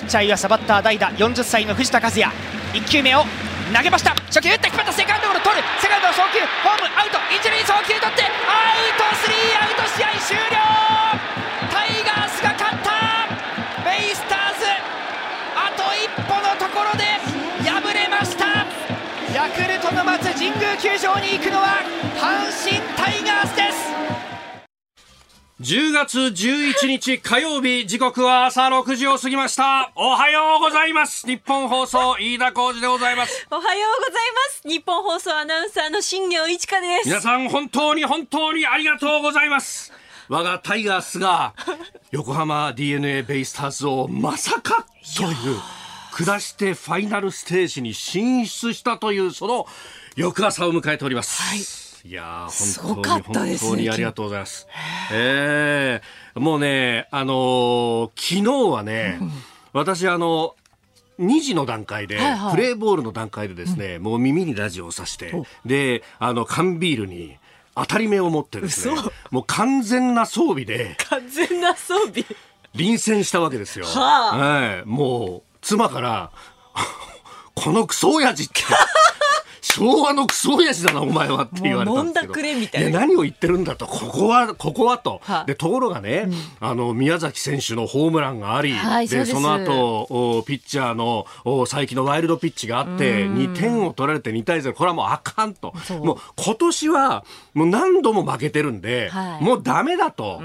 ピッチャー岩佐バッター代打40歳の藤田和也。1球目を投げました。初球打って引っ張った。セカンドゴロ取る。セカンド送球。ホームアウト。一塁送球取ってアウトスリーアウト試合終了。タイガースが勝った。ベイスターズあと一歩のところで敗れました。ヤクルトの待つ神宮球場に行くのは阪神タ10月11日火曜日時刻は朝6時を過ぎました。おはようございます。日本放送飯田浩二でございます。おはようございます。日本放送アナウンサーの新業一華です。皆さん本当に本当にありがとうございます。我がタイガースが 横浜 d n a ベイスターズをまさかという下してファイナルステージに進出したというその翌朝を迎えております、はいいや本当に本当にありがとうございます。ええもうね、あのー昨日はね、私あの、2時の段階で、はいはい。プレーボールの段階でですね、もう耳にラジオをさして、で、あの、缶ビールに当たり目を持ってですね嘘、もう完全な装備で完全な装備。臨戦したわけですよ。はあ。はい、もう、妻から、このクソ親父って。昭和のクソ親父だなお前はって言われたんですけど。んだくれみたいな。や何を言ってるんだと。ここはここはと、は。あでところがね、あの宮崎選手のホームランがあり、はいです。その後おピッチャーのお佐伯のワイルドピッチがあって2点を取られて2対0これはもうあかんと。もう今年はもう何度も負けてるんで、はい。もうダメだと、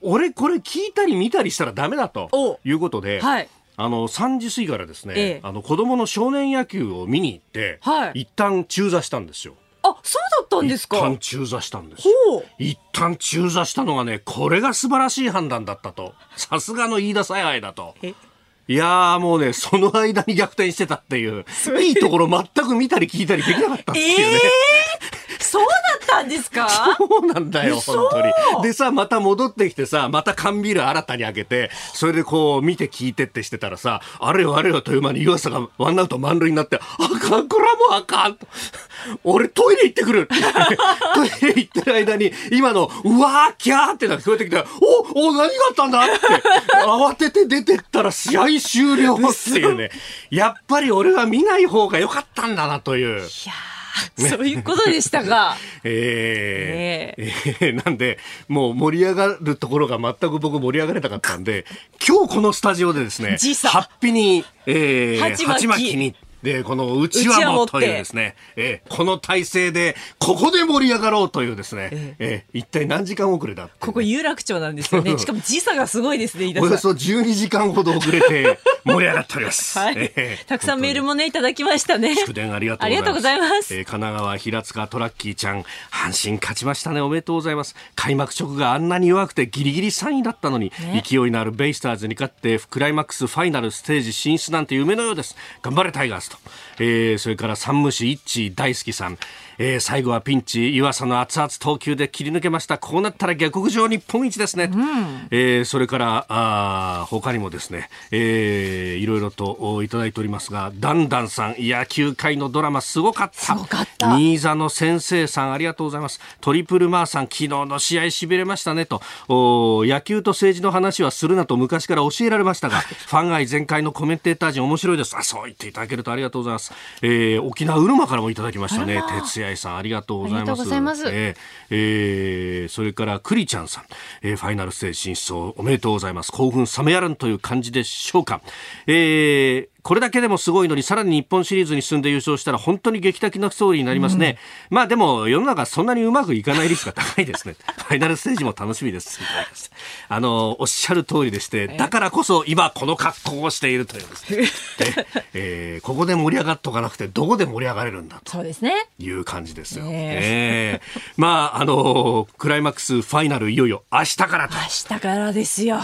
俺これ聞いたり見たりしたらダメだとお。いうことで、はいあの3時過ぎからですね、ええあの子供の少年野球を見に行って、はい一旦中座したんですよ。あそうだったんですか？一旦中座したんです一旦中座したのがね、これが素晴らしい判断だったと。さすがの飯田采配だと。えいやーもうね、その間に逆転してたっていう、いいところ全く見たり聞いたりできなかったってえいうね。ー、そうだったんですか？そうなんだよ、嘘本当に。でさ、また戻ってきてさ、また缶ビール新たに開けて、それでこう、見て聞いてってしてたらさ、あれよあれよという間に湯浅がワンアウト満塁になって、あかん、これはもうあかんと。俺トイレ行ってくる トイレ行ってる間に、今の、うわー、キャーって聞こえてきて、お、お、何があったんだ？って、慌てて出てったら試合終了っていうね。やっぱり俺は見ない方が良かったんだなという。いやー そういうことでしたが えー。え。ーなんで、もう盛り上がるところが全く僕盛り上がれなかったんで、今日このスタジオでですね、ハッピに、えー、鉢巻きに、で、このうちわもというですね、えーこの体制で、ここで盛り上がろうというですね、えー一体何時間遅れだね。ここ有楽町なんですよね。しかも時差がすごいですねおよそ12時間ほど遅れて盛り上がっております。はい。えーたくさんメールもねいただきましたね。祝電ありがとうございます。ありがとうございます。えー神奈川平塚トラッキーちゃん、阪神勝ちましたね。おめでとうございます。開幕直後があんなに弱くてギリギリ3位だったのに、ね。勢いのあるベイスターズに勝ってクライマックスファイナルステージ進出なんて夢のようです。頑張れタイガースと。えーそれから山武市一致大好きさん。えー最後はピンチ、岩佐の熱々投球で切り抜けました。こうなったら下克上日本一ですね。えーそれから、あー他にもですね、えーいろいろとおいただいておりますが、ダンダンさん、野球界のドラマすごかった。新座の先生さん、ありがとうございます。トリプルマーさん、昨日の試合痺れましたねと、お野球と政治の話はするなと昔から教えられましたが、ファン愛全開のコメンテーター陣面白いです。あ、そう言っていただけるとありがとうございます。えー沖縄うるまからもいただきましたね。哲也さん、ありがとうございます。ありがとうございますえーえーそれからクリちゃんさん、えーファイナルステージ進出をおめでとうございます。興奮冷めやらんという感じでしょうか。えーこれだけでもすごいのに、さらに日本シリーズに進んで優勝したら本当に劇的なストーリーになりますね。まあでも世の中そんなにうまくいかない率が高いですね。ファイナルステージも楽しみです。あの、おっしゃる通りでして、だからこそ今この格好をしているというですね。でえーここで盛り上がっとかなくてどこで盛り上がれるんだと。そうですねいう感じですよ。ねええまあ、あのクライマックスファイナルいよいよ明日からと。明日からですよ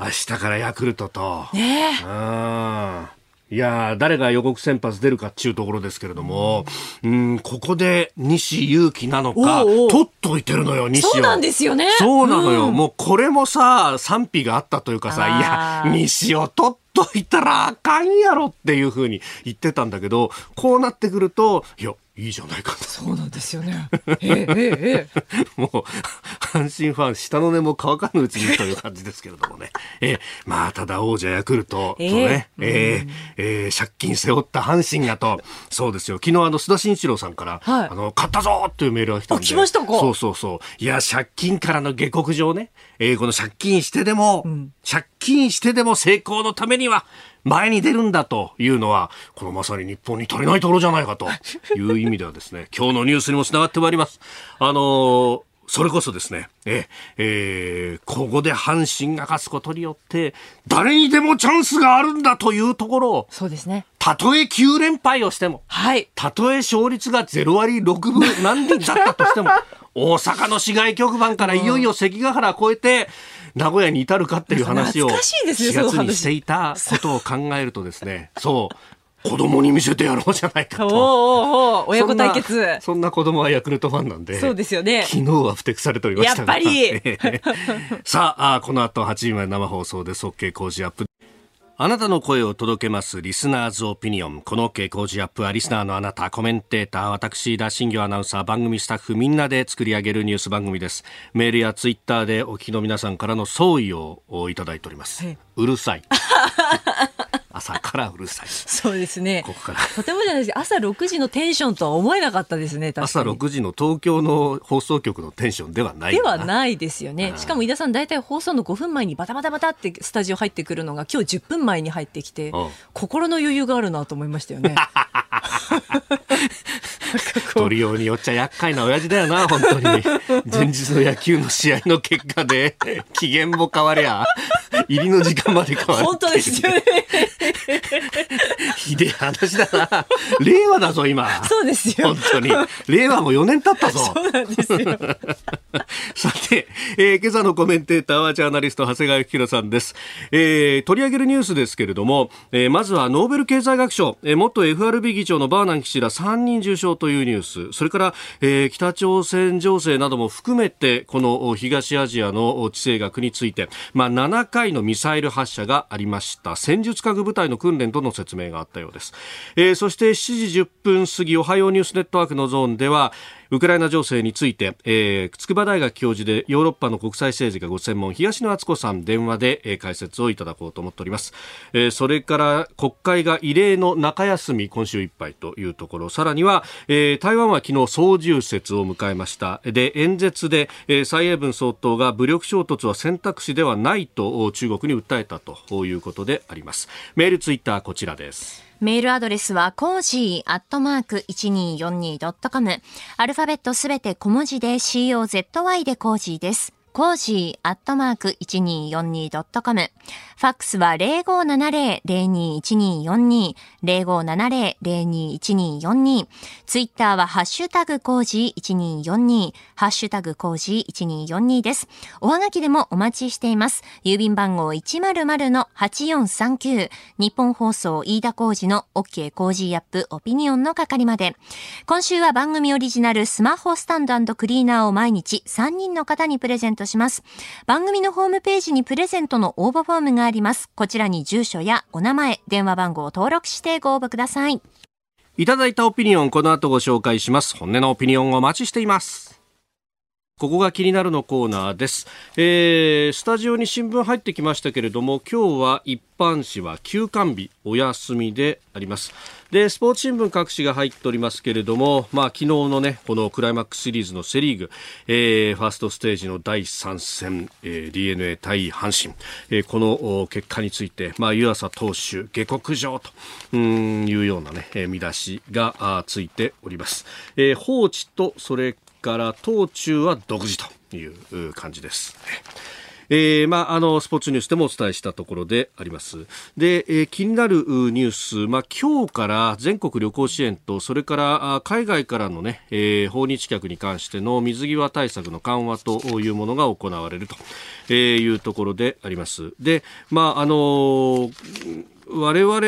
明日からヤクルトと。ねうんいやー誰が予告先発出るかっていうところですけれども、うん、ここで西勇輝なのか、おうおう取っといてるのよ、西を。そうなんですよねそうなのよ。うんもうこれもさ、賛否があったというかさ、いや、西を取っといたらあかんやろっていうふうに言ってたんだけど、こうなってくると、いや、いいじゃないかそうなんですよね。ええええもう、阪神ファン、下の根も乾かぬうちにという感じですけれどもね。えー、まあ、ただ王者ヤクルトとね、えー、えー、借金背負った阪神がと、そうですよ。昨日あの、須田慎一郎さんから、はい、あの、買ったぞっていうメールが来たんで。来ましたか？そうそうそう。いや、借金からの下克上ね。えー、この借金してでも、うん、借金してでも成功のためには、前に出るんだというのは、このまさに日本に足りないところじゃないかという意味ではですね、今日のニュースにもつながってまいります。あのーそれこそですね、え、えー、ここで阪神が勝つことによって、誰にでもチャンスがあるんだというところを、そうですね。たとえ9連敗をしても、はい。たとえ勝率が0割6分何人だったとしても、大阪の市街局番からいよいよ関ヶ原を越えて、名古屋に至るかっていう話を4月にしていたことを考えるとですね、そう、子供に見せてやろうじゃないかと。おお親子対決そんな子供はヤクルトファンなんで。そうですよね。昨日は不適されておりましたが。やっぱり さあこの後8時まで生放送で即計工事アップ。あなたの声を届けますリスナーズオピニオン。この傾向時アップはリスナーのあなた、コメンテーター、私、田新業アナウンサー、番組スタッフみんなで作り上げるニュース番組です。メールやツイッターでお聞きの皆さんからの総意をいただいております。うるさい。朝からうるさい。そうですね。ここから。とてもじゃないです朝6時のテンションとは思えなかったですね。朝6時の東京の放送局のテンションではないではないですよね。しかも井田さん大体放送の5分前にバタバタバタってスタジオ入ってくるのが今日10分前に入ってきて、心の余裕があるなと思いましたよね。取りようによっちゃ厄介な親父だよな、本当に。前日の野球の試合の結果で、機嫌も変わりゃ、入りの時間まで変わる。本当ですよね。ひでえ話だな。令和だぞ、今。そうですよ。本当に。令和も4年経ったぞ。そうなんですよ。さて、えー、今朝のコメンテーターはジャーナリスト長谷川幸宏さんです。えー、取り上げるニュースですけれども、えー、まずはノーベル経済学賞、えー、元 FRB 議長のバーナンキ氏ら3 3人重傷というニュース、それから、えー、北朝鮮情勢なども含めて、この東アジアの地政学について、まあ、7回のミサイル発射がありました。戦術核部隊の訓練との説明があったようです。えー、そして7時10分過ぎ、おはようニュースネットワークのゾーンでは、ウクライナ情勢について、えー、筑波大学教授でヨーロッパの国際政治がご専門東野敦子さん電話で、えー、解説をいただこうと思っております、えー、それから国会が異例の中休み今週いっぱいというところ。さらには、えー、台湾は昨日総重節を迎えました。で演説で、えー、蔡英文総統が武力衝突は選択肢ではないと中国に訴えたということであります。メールツイッターこちらです。メールアドレスは、コージーアットマーク 1242.com。アルファベットすべて小文字で COZY でコージーです。コージーアットマーク 1242.com。ファックスは0570-021242、0570-021242。ツイッターはハッシュタグコージー1242、ハッシュタグコージー1242です。おはがきでもお待ちしています。郵便番号100-8439、ニッポン放送飯田浩司の OK Cozy up オピニオンの係まで。今週は番組オリジナルスマホスタンドクリーナーを毎日3人の方にプレゼントします。番組のホームページにプレゼントの応募フォームがあります。こちらに住所やお名前、電話番号を登録してご応募ください。いただいたオピニオン、この後ご紹介します。本音のオピニオンをお待ちしています。ここが気になるのコーナーです、えー、スタジオに新聞入ってきましたけれども今日は一般紙は休館日お休みであります。でスポーツ新聞各紙が入っておりますけれども、まあ、昨日のねこのクライマックスシリーズのセ・リーグ、えー、ファーストステージの第3戦、えー、d n a 対阪神、えー、この結果について、まあ、湯浅投手下克上とうんいうようなね、見出しがついております、えー、放置とそれから東中は独自という感じです。えー、まあ、あの、スポーツニュースでもお伝えしたところであります。で、えー、気になるニュース、まあ、今日から全国旅行支援と、それから海外からのね、えー、訪日客に関しての水際対策の緩和というものが行われるというところであります。で、まあ、あの我々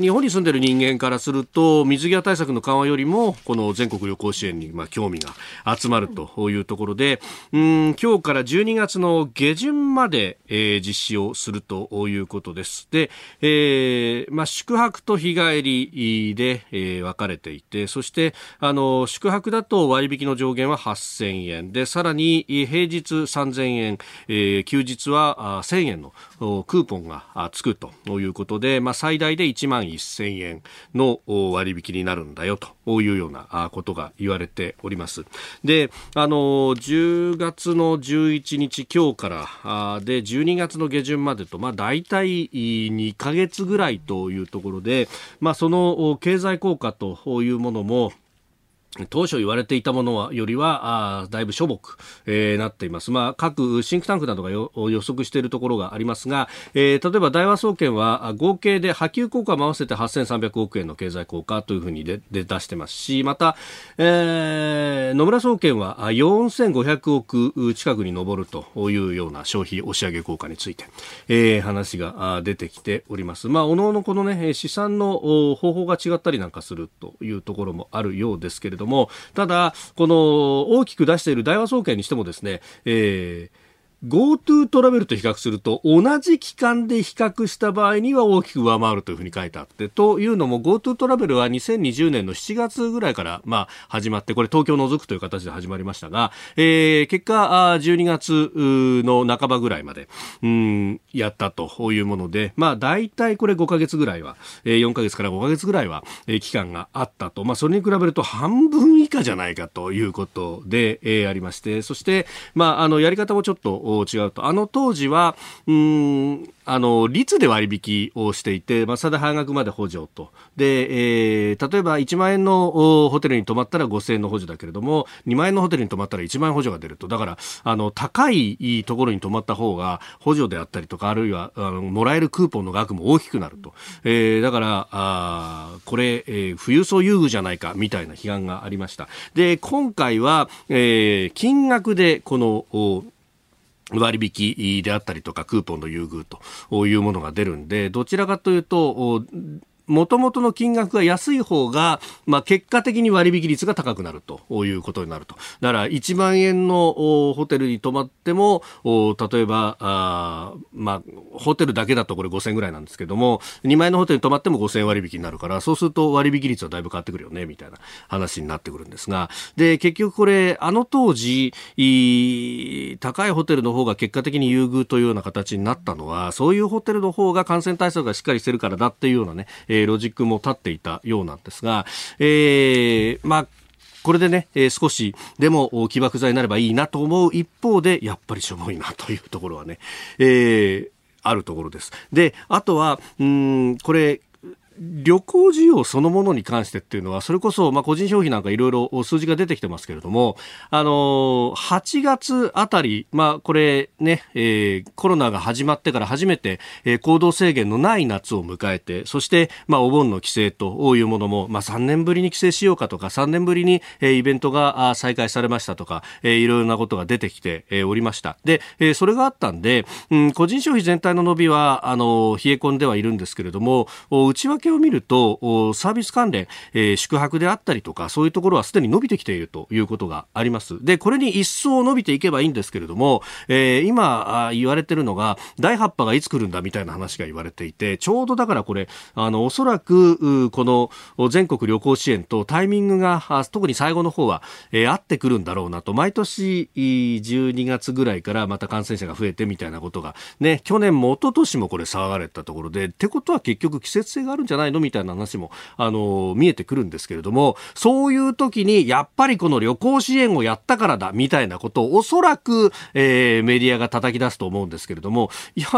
日本に住んでる人間からすると水際対策の緩和よりもこの全国旅行支援にまあ興味が集まるというところで、うん、今日から12月の下旬まで、えー、実施をするということです。で、えー、まあ宿泊と日帰りで、えー、分かれていて、そしてあの宿泊だと割引の上限は8000円で、さらに平日3000円、えー、休日は1000円のクーポンがつくということで、まあ、最大で1万1000円の割引になるんだよというようなことが言われております。で、あの、10月の11日今日からで12月の下旬までと、まあ、大体2ヶ月ぐらいというところで、まあ、その経済効果というものも当初言われていたものはよりはあだいぶしょぼく、えー、なっています。まあ、各シンクタンクなどが予測しているところがありますが、えー、例えば大和総研は合計で波及効果も合わせて8300億円の経済効果というふうにでで出してますし、また、えー、野村総研は4500億近くに上るというような消費押し上げ効果について、えー、話が出てきております。まあ、おのおのこのね、試算の方法が違ったりなんかするというところもあるようですけれどども、ただ、この大きく出している大和総研にしてもですね、えー GoTo トラベルと比較すると同じ期間で比較した場合には大きく上回るというふうに書いてあってというのも GoTo トラベルは2020年の7月ぐらいからまあ始まってこれ東京を除くという形で始まりましたが、えー、結果12月の半ばぐらいまでうんやったというものでまあ大体これ5ヶ月ぐらいは4ヶ月から5ヶ月ぐらいは期間があったと。まあそれに比べると半分以下じゃないかということで、えー、ありましてそしてまああのやり方もちょっと違うと。あの当時は、うん、あの、率で割引をしていて、まあ、それで半額まで補助と。で、えー、例えば1万円のホテルに泊まったら5000円の補助だけれども、2万円のホテルに泊まったら1万円補助が出ると。だから、あの、高いところに泊まった方が補助であったりとか、あるいは、あの、もらえるクーポンの額も大きくなると。えー、だから、あこれ、えー、富裕層優遇じゃないか、みたいな批判がありました。で、今回は、えー、金額で、この、割引であったりとかクーポンの優遇というものが出るんでどちらかというともともとの金額が安い方が、まあ、結果的に割引率が高くなるということになると。だから1万円のホテルに泊まっても、例えば、あまあ、ホテルだけだとこれ5000円ぐらいなんですけども、2万円のホテルに泊まっても5000円割引になるから、そうすると割引率はだいぶ変わってくるよね、みたいな話になってくるんですが、で、結局これ、あの当時、高いホテルの方が結果的に優遇というような形になったのは、そういうホテルの方が感染対策がしっかりしてるからだっていうようなね、えー、ロジックも立っていたようなんですが、えー、まあ、これでね、えー、少しでも起爆剤になればいいなと思う一方で、やっぱりしょぼいなというところはね、えー、あるところです。で、あとは、うん、これ、旅行需要そのものに関してっていうのは、それこそ、まあ、個人消費なんかいろいろ数字が出てきてますけれども、あのー、8月あたり、まあ、これね、えー、コロナが始まってから初めて、えー、行動制限のない夏を迎えて、そして、まあ、お盆の規制というものも、まあ、3年ぶりに規制しようかとか、3年ぶりに、えー、イベントが再開されましたとか、えー、いろいろなことが出てきて、えー、おりました。で、えー、それがあったんで、うん、個人消費全体の伸びは、あのー、冷え込んではいるんですけれども、内訳を見るとサービス関連、えー、宿泊であったりとかそういうところはすでに伸びてきているということがあります。でこれに一層伸びていけばいいんですけれども、えー、今言われてるのが第8波がいつ来るんだみたいな話が言われていてちょうどだからこれあのおそらくこの全国旅行支援とタイミングが特に最後の方は、えー、合ってくるんだろうなと。毎年12月ぐらいからまた感染者が増えてみたいなことがね去年も一昨年もこれ騒がれたところでってことは結局季節性があるんじゃゃないの？みたいな話も、あの、見えてくるんですけれども、そういう時に、やっぱりこの旅行支援をやったからだ、みたいなことをおそらく、えー、メディアが叩き出すと思うんですけれども、いや、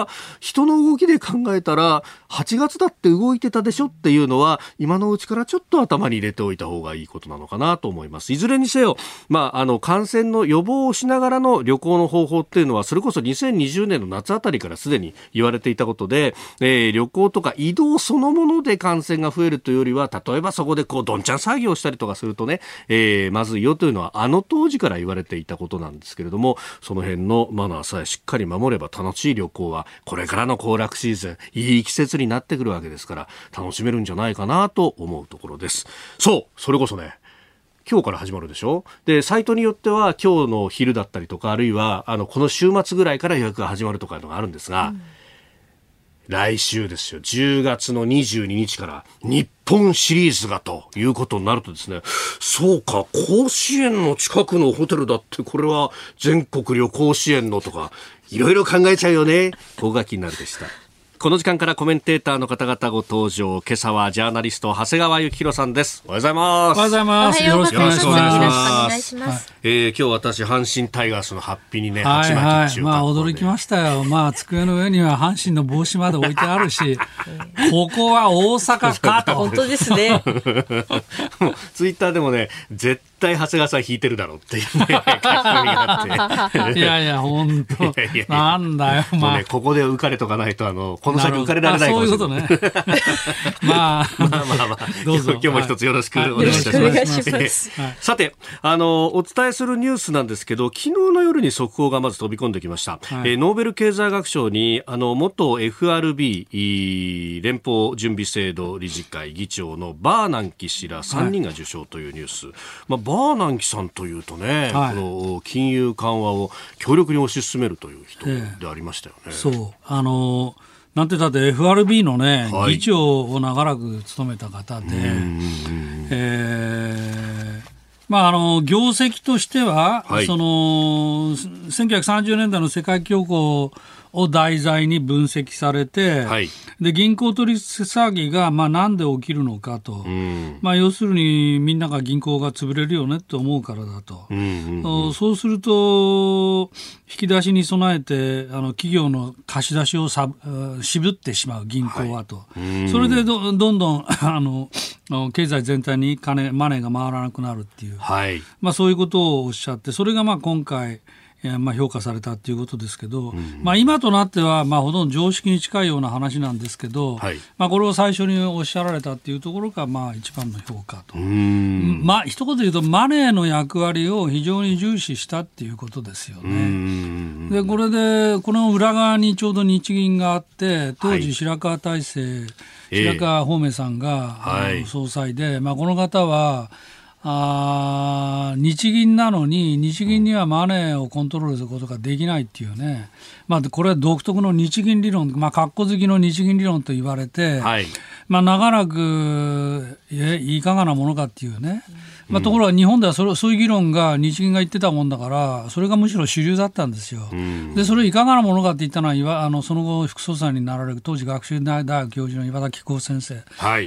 人の動きで考えたら、8月だって動いてたでしょっていうのは、今のうちからちょっと頭に入れておいた方がいいことなのかなと思います。いずれにせよ、まあ、あの、感染の予防をしながらの旅行の方法っていうのは、それこそ2020年の夏あたりからすでに言われていたことで、えー、旅行とか移動そのもので感染が増えるというよりは、例えばそこでこう、どんちゃん作業したりとかするとね、えー、まずいよというのは、あの当時から言われていたことなんですけれども、その辺のマナーさえしっかり守れば楽しい旅行は、これからの行楽シーズン、いい季節になってくるわけですから、楽しめるんじゃないかなと思うところです。そうそれこそね、今日から始まるでしょ？で、サイトによっては今日の昼だったりとか、あるいは、あの、この週末ぐらいから予約が始まるとかいうのがあるんですが、うん、来週ですよ、10月の22日から日本シリーズがということになるとですね、そうか、甲子園の近くのホテルだって、これは全国旅行支援のとか、いろいろ考えちゃうよね。ここが気になるでした。この時間からコメンテーターの方々ご登場。今朝はジャーナリスト、長谷川幸宏さんです。おはようございます。おはようございます。よろしくお願いします。ます。えー、今日私、阪神タイガースのハッピーにね、はいはい、まあ驚きましたよ。まあ机の上には阪神の帽子まで置いてあるし、ここは大阪かと。本当ですね。ツイッターでもね、絶対長谷川さん引いてるだろうっていうね、書。いやいや、本当なんだよ、まあ。ね、ここで浮かれとかないと、あの、この先浮かれられないかもしれない。そういうことね。まあ、まあまあまあ、どうぞ今日も一つよろしくお願いします。さて、あの、お伝えするニュースなんですけど、昨日の夜に速報がまず飛び込んできました。はい、えー、ノーベル経済学賞に、あの、元 FRB、連邦準備制度理事会議長のバーナンキ氏ら3人が受賞というニュース。はい、まあ、バーナンキさんというとね、はい、この金融緩和を強力に推し進めるという人でありましたよね。えー、そう。あのーなんてだって FRB のね、はい、議長を長らく務めた方で、えー、まあ、あの業績としては、はい、その1930年代の世界恐慌を題材に分析されて、はい、で銀行取り騒ぎがまあなんで起きるのかと、うん、まあ、要するにみんなが銀行が潰れるよねと思うからだと、うんうんうん、そうすると引き出しに備えてあの企業の貸し出しをさ渋ってしまう銀行はと、はい、それでどどんどん あの経済全体に金マネーが回らなくなるっていう、はい、まあ、そういうことをおっしゃってそれがまあ今回まあ、評価されたということですけど、うん、まあ、今となっては、まあ、ほとんど常識に近いような話なんですけど、はい、まあ、これを最初におっしゃられたっていうところが、まあ、一番の評価と。まあ、一言で言うと、マネーの役割を非常に重視したっていうことですよね。で、これで、この裏側にちょうど日銀があって、当時白川大成、白川方明さんが、総裁で、まあ、この方は、あ日銀なのに日銀にはマネーをコントロールすることができないっていうね、まあ、これは独特の日銀理論、まあ、格好好きの日銀理論と言われて、はい、まあ、長らくえいかがなものかっていうね、まあ、ところが日本ではそれそういう議論が日銀が言ってたもんだからそれがむしろ主流だったんですよ。でそれいかがなものかって言ったのはあのその後副総裁になられる当時学習大学教授の岩田紀子先生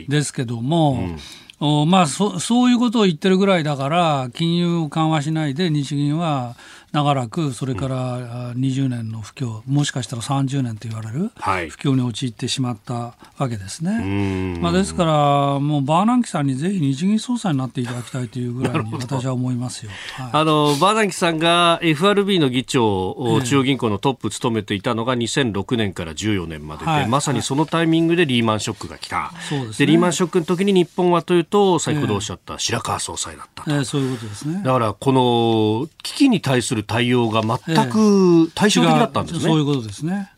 ですけども。はいうん。おまあそ、そういうことを言ってるぐらいだから、金融を緩和しないで日銀は長らくそれから20年の不況、もしかしたら30年と言われる不況に陥ってしまったわけですね。まあ、ですから、もうバーナンキさんにぜひ日銀総裁になっていただきたいというぐらいに私は思いますよ。はい、あのバーナンキさんが FRB の議長、中央銀行のトップ務めていたのが2006年から14年までで、はい、まさにそのタイミングでリーマンショックが来た。そうですね、でリーマンショックの時に日本はというと、先ほどおっしゃった白川総裁だったと。えー、そういうことですね。だから、この危機に対するる対応が全く対照的だったんですね。そういうことですね。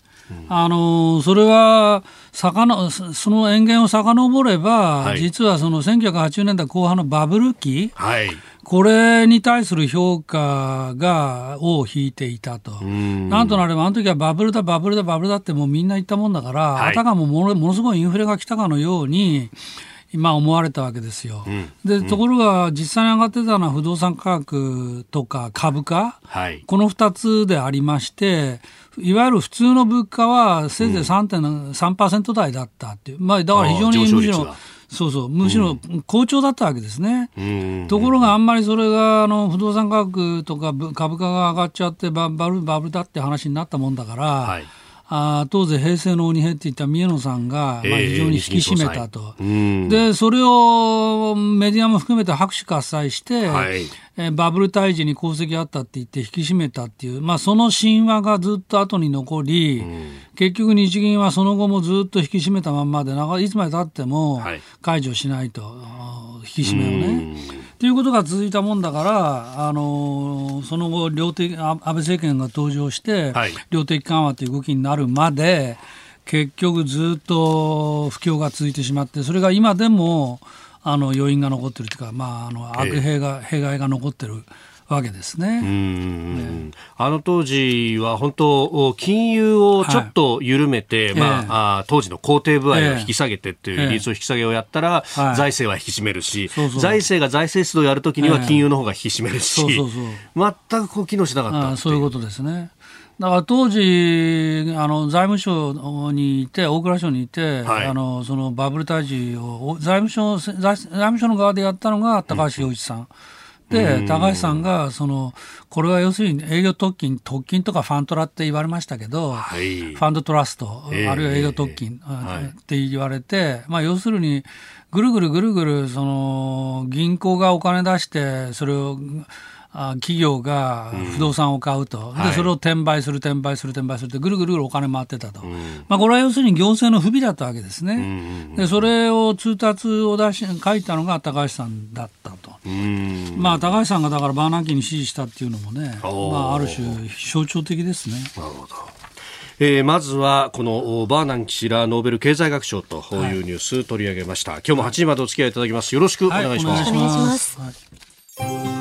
あのそれはさかのその塩源を遡れば、はい、実はその1980年代後半のバブル期、はい、これに対する評価がを引いていたと、なんとなれば、あの時はバブルだ、バブルだ、バブルだってもうみんな言ったもんだから、はい、あたかもものものすごいインフレが来たかのように、今思われたわけですよ。うん、でところが実際に上がってたのは不動産価格とか株価、はい、この2つでありましていわゆる普通の物価はせいぜい3.3%台だったっていう、まあ、だから非常にむしろ。そうそう、むしろ好調だったわけですね。うん、ところがあんまりそれがあの不動産価格とか株価が上がっちゃってバブルバブルだって話になったもんだから、はいあ当時平成の鬼平っていった宮野さんが、まあ、非常に引き締めたと、えー、でそれをメディアも含めて拍手喝采して、はい、えー、バブル退治に功績あったって言って引き締めたっていう、まあ、その神話がずっと後に残り、結局日銀はその後もずっと引き締めたまんまでいつまでたっても解除しないと、はい、引き締めをね。っていうことが続いたもんだから、あのその後量的、安倍政権が登場して、はい、量的緩和という動きになるまで、結局ずっと不況が続いてしまって、それが今でもあの余韻が残ってるというか、まあ、あの悪弊が、弊害が残ってる。わけですね。ねあの当時は本当金融をちょっと緩めて、はい、まあ、えー、あ当時の肯定部合を引き下げてっていう利率を引き下げをやったら、えー、財政は引き締めるし、はい、財政が財政出動をやるときには金融の方が引き締めるし、全くこう機能しなかったそういうことですね。だから当時あの財務省にいて大蔵省にいて、はい、あのそのバブル退治を財務省財務省の側でやったのが高橋洋一さん。うんで、高橋さんが、その、これは要するに営業特勤、特勤とかファントラって言われましたけど、はい、ファンドトラスト、えー、あるいは営業特勤、って言われて、まあ要するに、ぐるぐるぐるぐる、その、銀行がお金出して、それを、企業が不動産を買うと、うん、でそれを転売する、転売する、転売するって、ぐるぐるぐるお金回ってたと、うん、まあ、これは要するに行政の不備だったわけですね、うん、でそれを通達を出し書いたのが高橋さんだったと、まあ、高橋さんがだからバーナンキに指示したっていうのもね、まあ、ある種、象徴的ですね。なるほど。えー、まずはこのバーナンキ氏らノーベル経済学賞というニュース取り上げました、はい、今日も8時までお付き合いいただきます。よろしくお願いします、はい、お願いします、はい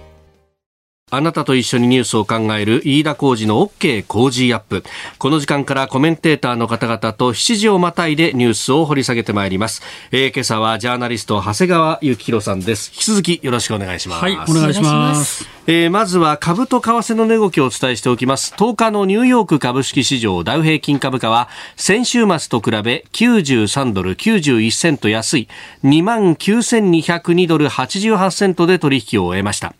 あなたと一緒にニュースを考える飯田浩二の OK 工事アップ。この時間からコメンテーターの方々と7時をまたいでニュースを掘り下げてまいります。えー、今朝はジャーナリスト長谷川幸宏さんです。引き続きよろしくお願いします。はい、お願いします。えー、まずは株と為替の値動きをお伝えしておきます。10日のニューヨーク株式市場ダウ平均株価は先週末と比べ93ドル91セント安い29,202ドル88セントで取引を終えました。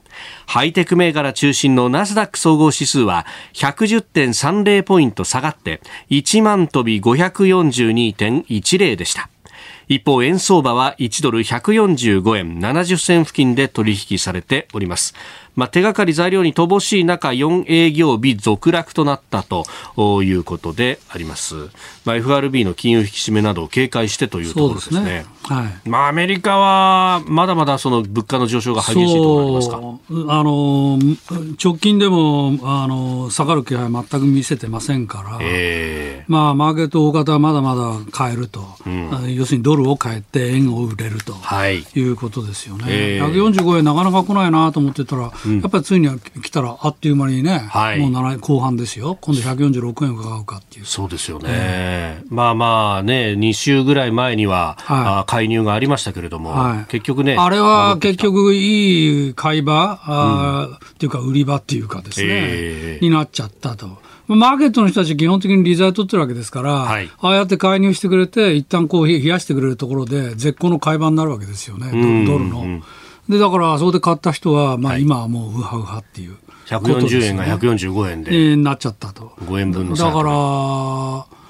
ハイテク銘柄中心のナスダック総合指数は110.30ポイント下がって1万飛び542.10でした。一方、円相場は1ドル145円70銭付近で取引されております。まあ、手がかり材料に乏しい中4営業日続落となったということであります、まあ、FRB の金融引き締めなどを警戒してというところですね、ね、はい、まあ、アメリカはまだまだその物価の上昇が激しいところありますか？あの直近でもあの下がる気配全く見せてませんから、えー、まあ、マーケット大方はまだまだ買えると、うん、要するにドルを買えて円を売れると、はい、いうことですよね、えー、145円なかなか来ないなと思ってたらやっぱりついには来たらあっという間にね、はい、もう7後半ですよ、今度146円伺うかっていう。そうですよね、えー、まあまあね、2週ぐらい前には、はい、介入がありましたけれども、はい、結局ね、あれは結局、いい買い場、あうん、っていうか、売り場っていうかですね、えー、になっちゃったと。マーケットの人たち、基本的に利材取ってるわけですから、はい、ああやって介入してくれて、一旦こう冷やしてくれるところで、絶好の買い場になるわけですよね、ドルの。うんでだからそこで買った人は、まあ、今はもうウハウハっていう、ね、140円が145円で、えー、なっちゃったと。5円分のだから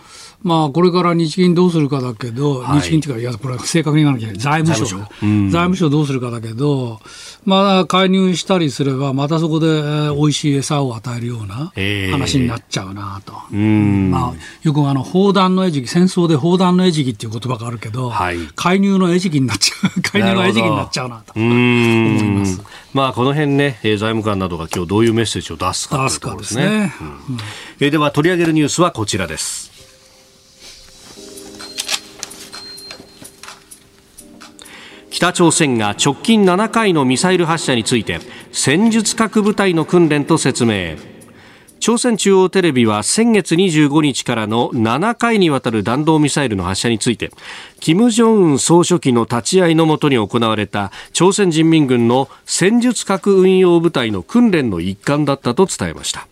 まあ、これから日銀どうするかだけど、はい、日銀っていうか、いや、これは正確に言わなきゃいけない。財務省。財務省どうするかだけど、まあ、介入したりすれば、またそこで、えー、美味しい餌を与えるような話になっちゃうなと。えー、まあ、よくあの、砲弾の餌食、戦争で砲弾の餌食っていう言葉があるけど、はい、介入の餌食になっちゃう、介入の餌食になっちゃうなと思います。まあ、この辺ね、財務官などが今日どういうメッセージを出すかというところですね。すねうん、えー、では、取り上げるニュースはこちらです。北朝鮮が直近7回のミサイル発射について戦術核部隊の訓練と説明朝鮮中央テレビは先月25日からの7回にわたる弾道ミサイルの発射について金正恩総書記の立ち会いのもとに行われた朝鮮人民軍の戦術核運用部隊の訓練の一環だったと伝えました。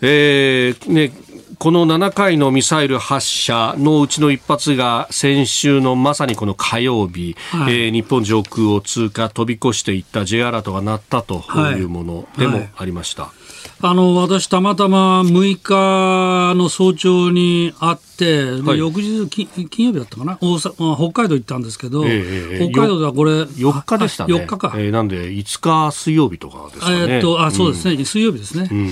えーね、この7回のミサイル発射のうちの一発が先週のまさにこの火曜日、はい、えー、日本上空を通過飛び越していった J アラートが鳴ったというものでもありました。はいはいあの私、たまたま6日の早朝に会って、はい、翌日金、金曜日だったかな？大阪、北海道行ったんですけど、えー、北海道ではこれ、4日でしたね、4日か、えー、なんで5日水曜日とかですかね。えー、っとあそうですね、うん、水曜日ですね、うん、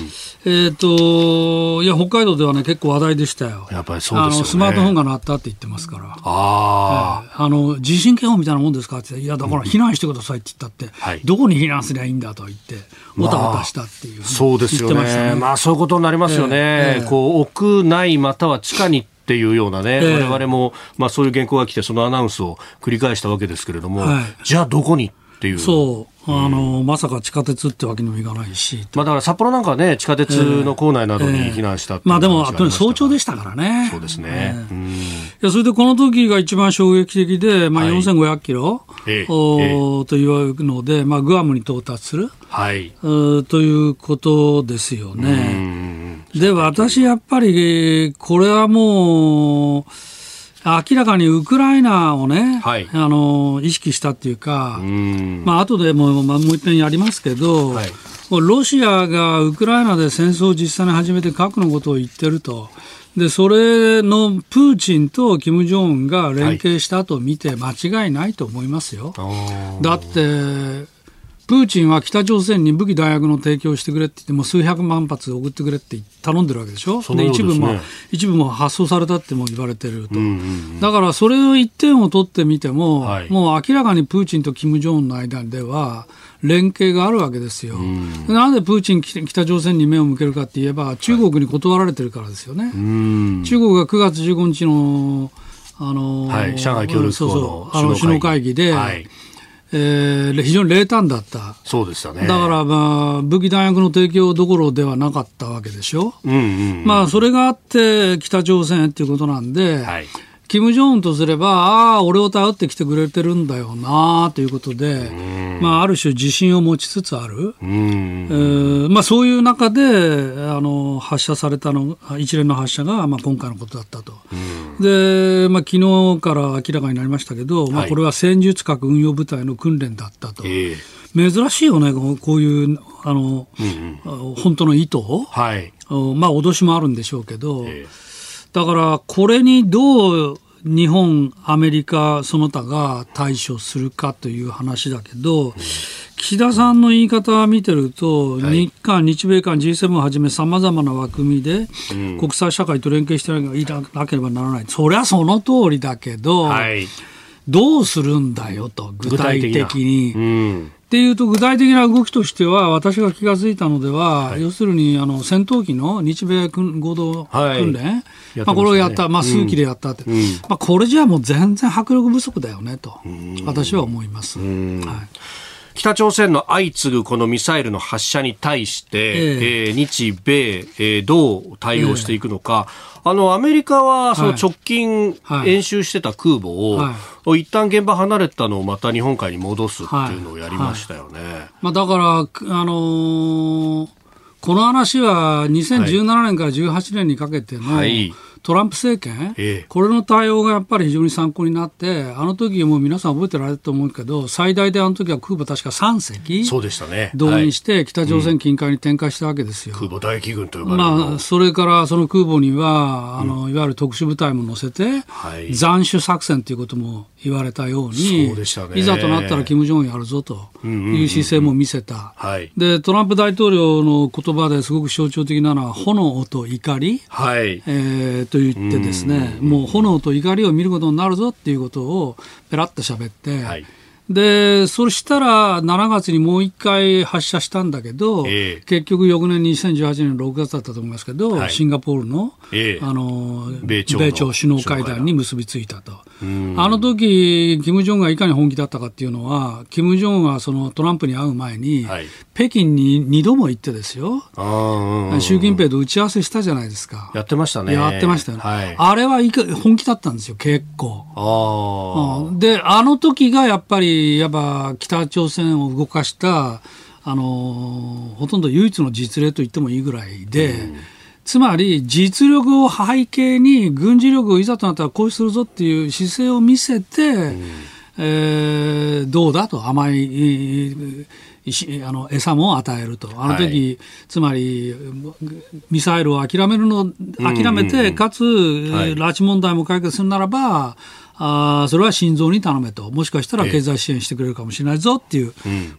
えー、っといや、北海道ではね、結構話題でしたよ、やっぱりそうです、ね、スマートフォンが鳴ったって言ってますから、あ、えー、あの地震警報みたいなもんですかっていや、だから避難してくださいって言ったって、うん、どこに避難すりゃいいんだと言って、もたもたしたっていう、まあ、そうですよね。まあそういうことになりますよね、えー、こう屋内または地下にっていうようなね、えー、我々も、まあ、そういう原稿が来て、そのアナウンスを繰り返したわけですけれども、はい、じゃあどこにっていう。そう。あの、うん、まさか地下鉄ってわけにもいかないし、まあ、だから札幌なんかね、地下鉄の構内などに避難した、まあでも、早朝でしたからね。そうですね、えー、いやそれでこの時が一番衝撃的で、まあ、4500キロ、はい、おと言われるので、まあ、グアムに到達する、はい、ということですよね。で、私、やっぱり、これはもう、明らかにウクライナをね、はい、あの意識したっていうか、まあ後でも、まあ、もう一遍やりますけど、はい、ロシアがウクライナで戦争を実際に始めて核のことを言ってると。で、それのプーチンと金正恩が連携したと見て間違いないと思いますよ。はい、だって、プーチンは北朝鮮に武器弾薬の提供してくれって言っても数百万発送ってくれって頼んでるわけでしょ、で、ね、一部も一部も発送されたっても言われてると、うんうんうん、だからそれを一点を取ってみても、はい、もう明らかにプーチンと金正恩の間では連携があるわけですよ、うん、なんでプーチン、北朝鮮に目を向けるかって言えば、中国に断られてるからですよね。はい、中国が9月15日のあの、はい、上海協力の首脳会議で、はいえー、非常に冷淡だった。そうでしたね。だから、まあ、武器弾薬の提供どころではなかったわけでしょ？うんうん、うん、まあ、それがあって、北朝鮮っていうことなんで、はい、金正恩とすれば、ああ、俺を頼ってきてくれてるんだよなということで、まあ、ある種自信を持ちつつある、えーまあ、そういう中であの発射されたの、一連の発射が、まあ、今回のことだったと。で、まあ、昨日から明らかになりましたけど、まあ、これは戦術核運用部隊の訓練だったと。珍しいよね、こういうあの、うんうん、本当の意図、はい、まあ脅しもあるんでしょうけど、えーだからこれにどう日本、アメリカ、その他が対処するかという話だけど、岸田さんの言い方を見てると、はい、日韓、日米韓、G7 をはじめさまざまな枠組みで、国際社会と連携していなければならない、そりゃその通りだけど、はい、どうするんだよと、具体的に。っていうと具体的な動きとしては私が気が付いたのでは、はい、要するにあの戦闘機の日米合同訓練、はい、まあ、これをやった、まあ、数機でやったって、うん、まあ、これじゃもう全然迫力不足だよねと私は思います。はい北朝鮮の相次ぐこのミサイルの発射に対して、えー、えー、日米、えー、どう対応していくのか、えー、あのアメリカはその直近演習してた空母を、はい。はい、一旦現場離れたのをまた日本海に戻すっていうのをやりましたよね。はい。はい、まあ、だから、あのー、この話は2017年から18年にかけての、トランプ政権、ええ、これの対応がやっぱり非常に参考になって、あの時も皆さん覚えてられると思うけど、最大であの時は空母確か3隻、そうでしたね、動員して、北朝鮮近海に展開したわけですよ。空母大気軍と呼ばれる。まあ、それからその空母には、あのいわゆる特殊部隊も乗せて、はい、斬首作戦ということも言われたように、そうでしたね、いざとなったら金正恩やるぞという姿勢も見せた、はい、でトランプ大統領の言葉ですごく象徴的なのは、炎と怒り、はい。えー、と言ってですね、もう炎と怒りを見ることになるぞっていうことをペラッと喋って、はいで、そしたら7月にもう一回発射したんだけど、えー、結局翌年2018年6月だったと思いますけど、はい、シンガポールのえー、あの米朝首脳会談に結びついたと。あの時、キム・ジョンがいかに本気だったかっていうのは、キム・ジョンはそのトランプに会う前に、はい、北京に2度も行ってですよ、習近平と打ち合わせしたじゃないですか。やってましたね。やってましたよね。はい、あれはいか本気だったんですよ、結構。あで、あの時がやっぱり、やっぱ北朝鮮を動かした、あのほとんど唯一の実例と言ってもいいぐらいで、うん。つまり実力を背景に軍事力をいざとなったら行使するぞっていう姿勢を見せて、うん、えー、どうだと甘いあの餌も与えると、あの時、はい、つまりミサイルを諦めるの諦めて、かつ、拉致問題も解決するならば、あそれは心臓に頼めと、もしかしたら経済支援してくれるかもしれないぞっていう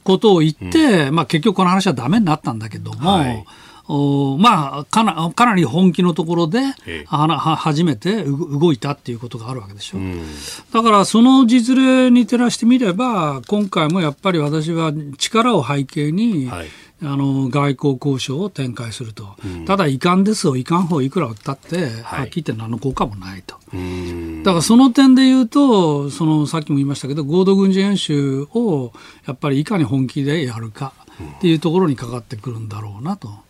ことを言って、うん、まあ、結局、この話はだめになったんだけども。はい。おまあかな、かなり本気のところで、は初めて動いたっていうことがあるわけでしょ。うだからその実例に照らしてみれば、今回もやっぱり私は力を背景に、はいあの外交交渉を展開すると、うん、ただ、遺憾ですを遺憾法いくら売ったって、はっきり言って何の効果もないと、だからその点で言うとその、さっきも言いましたけど、合同軍事演習をやっぱりいかに本気でやるかっていうところにかかってくるんだろうなと。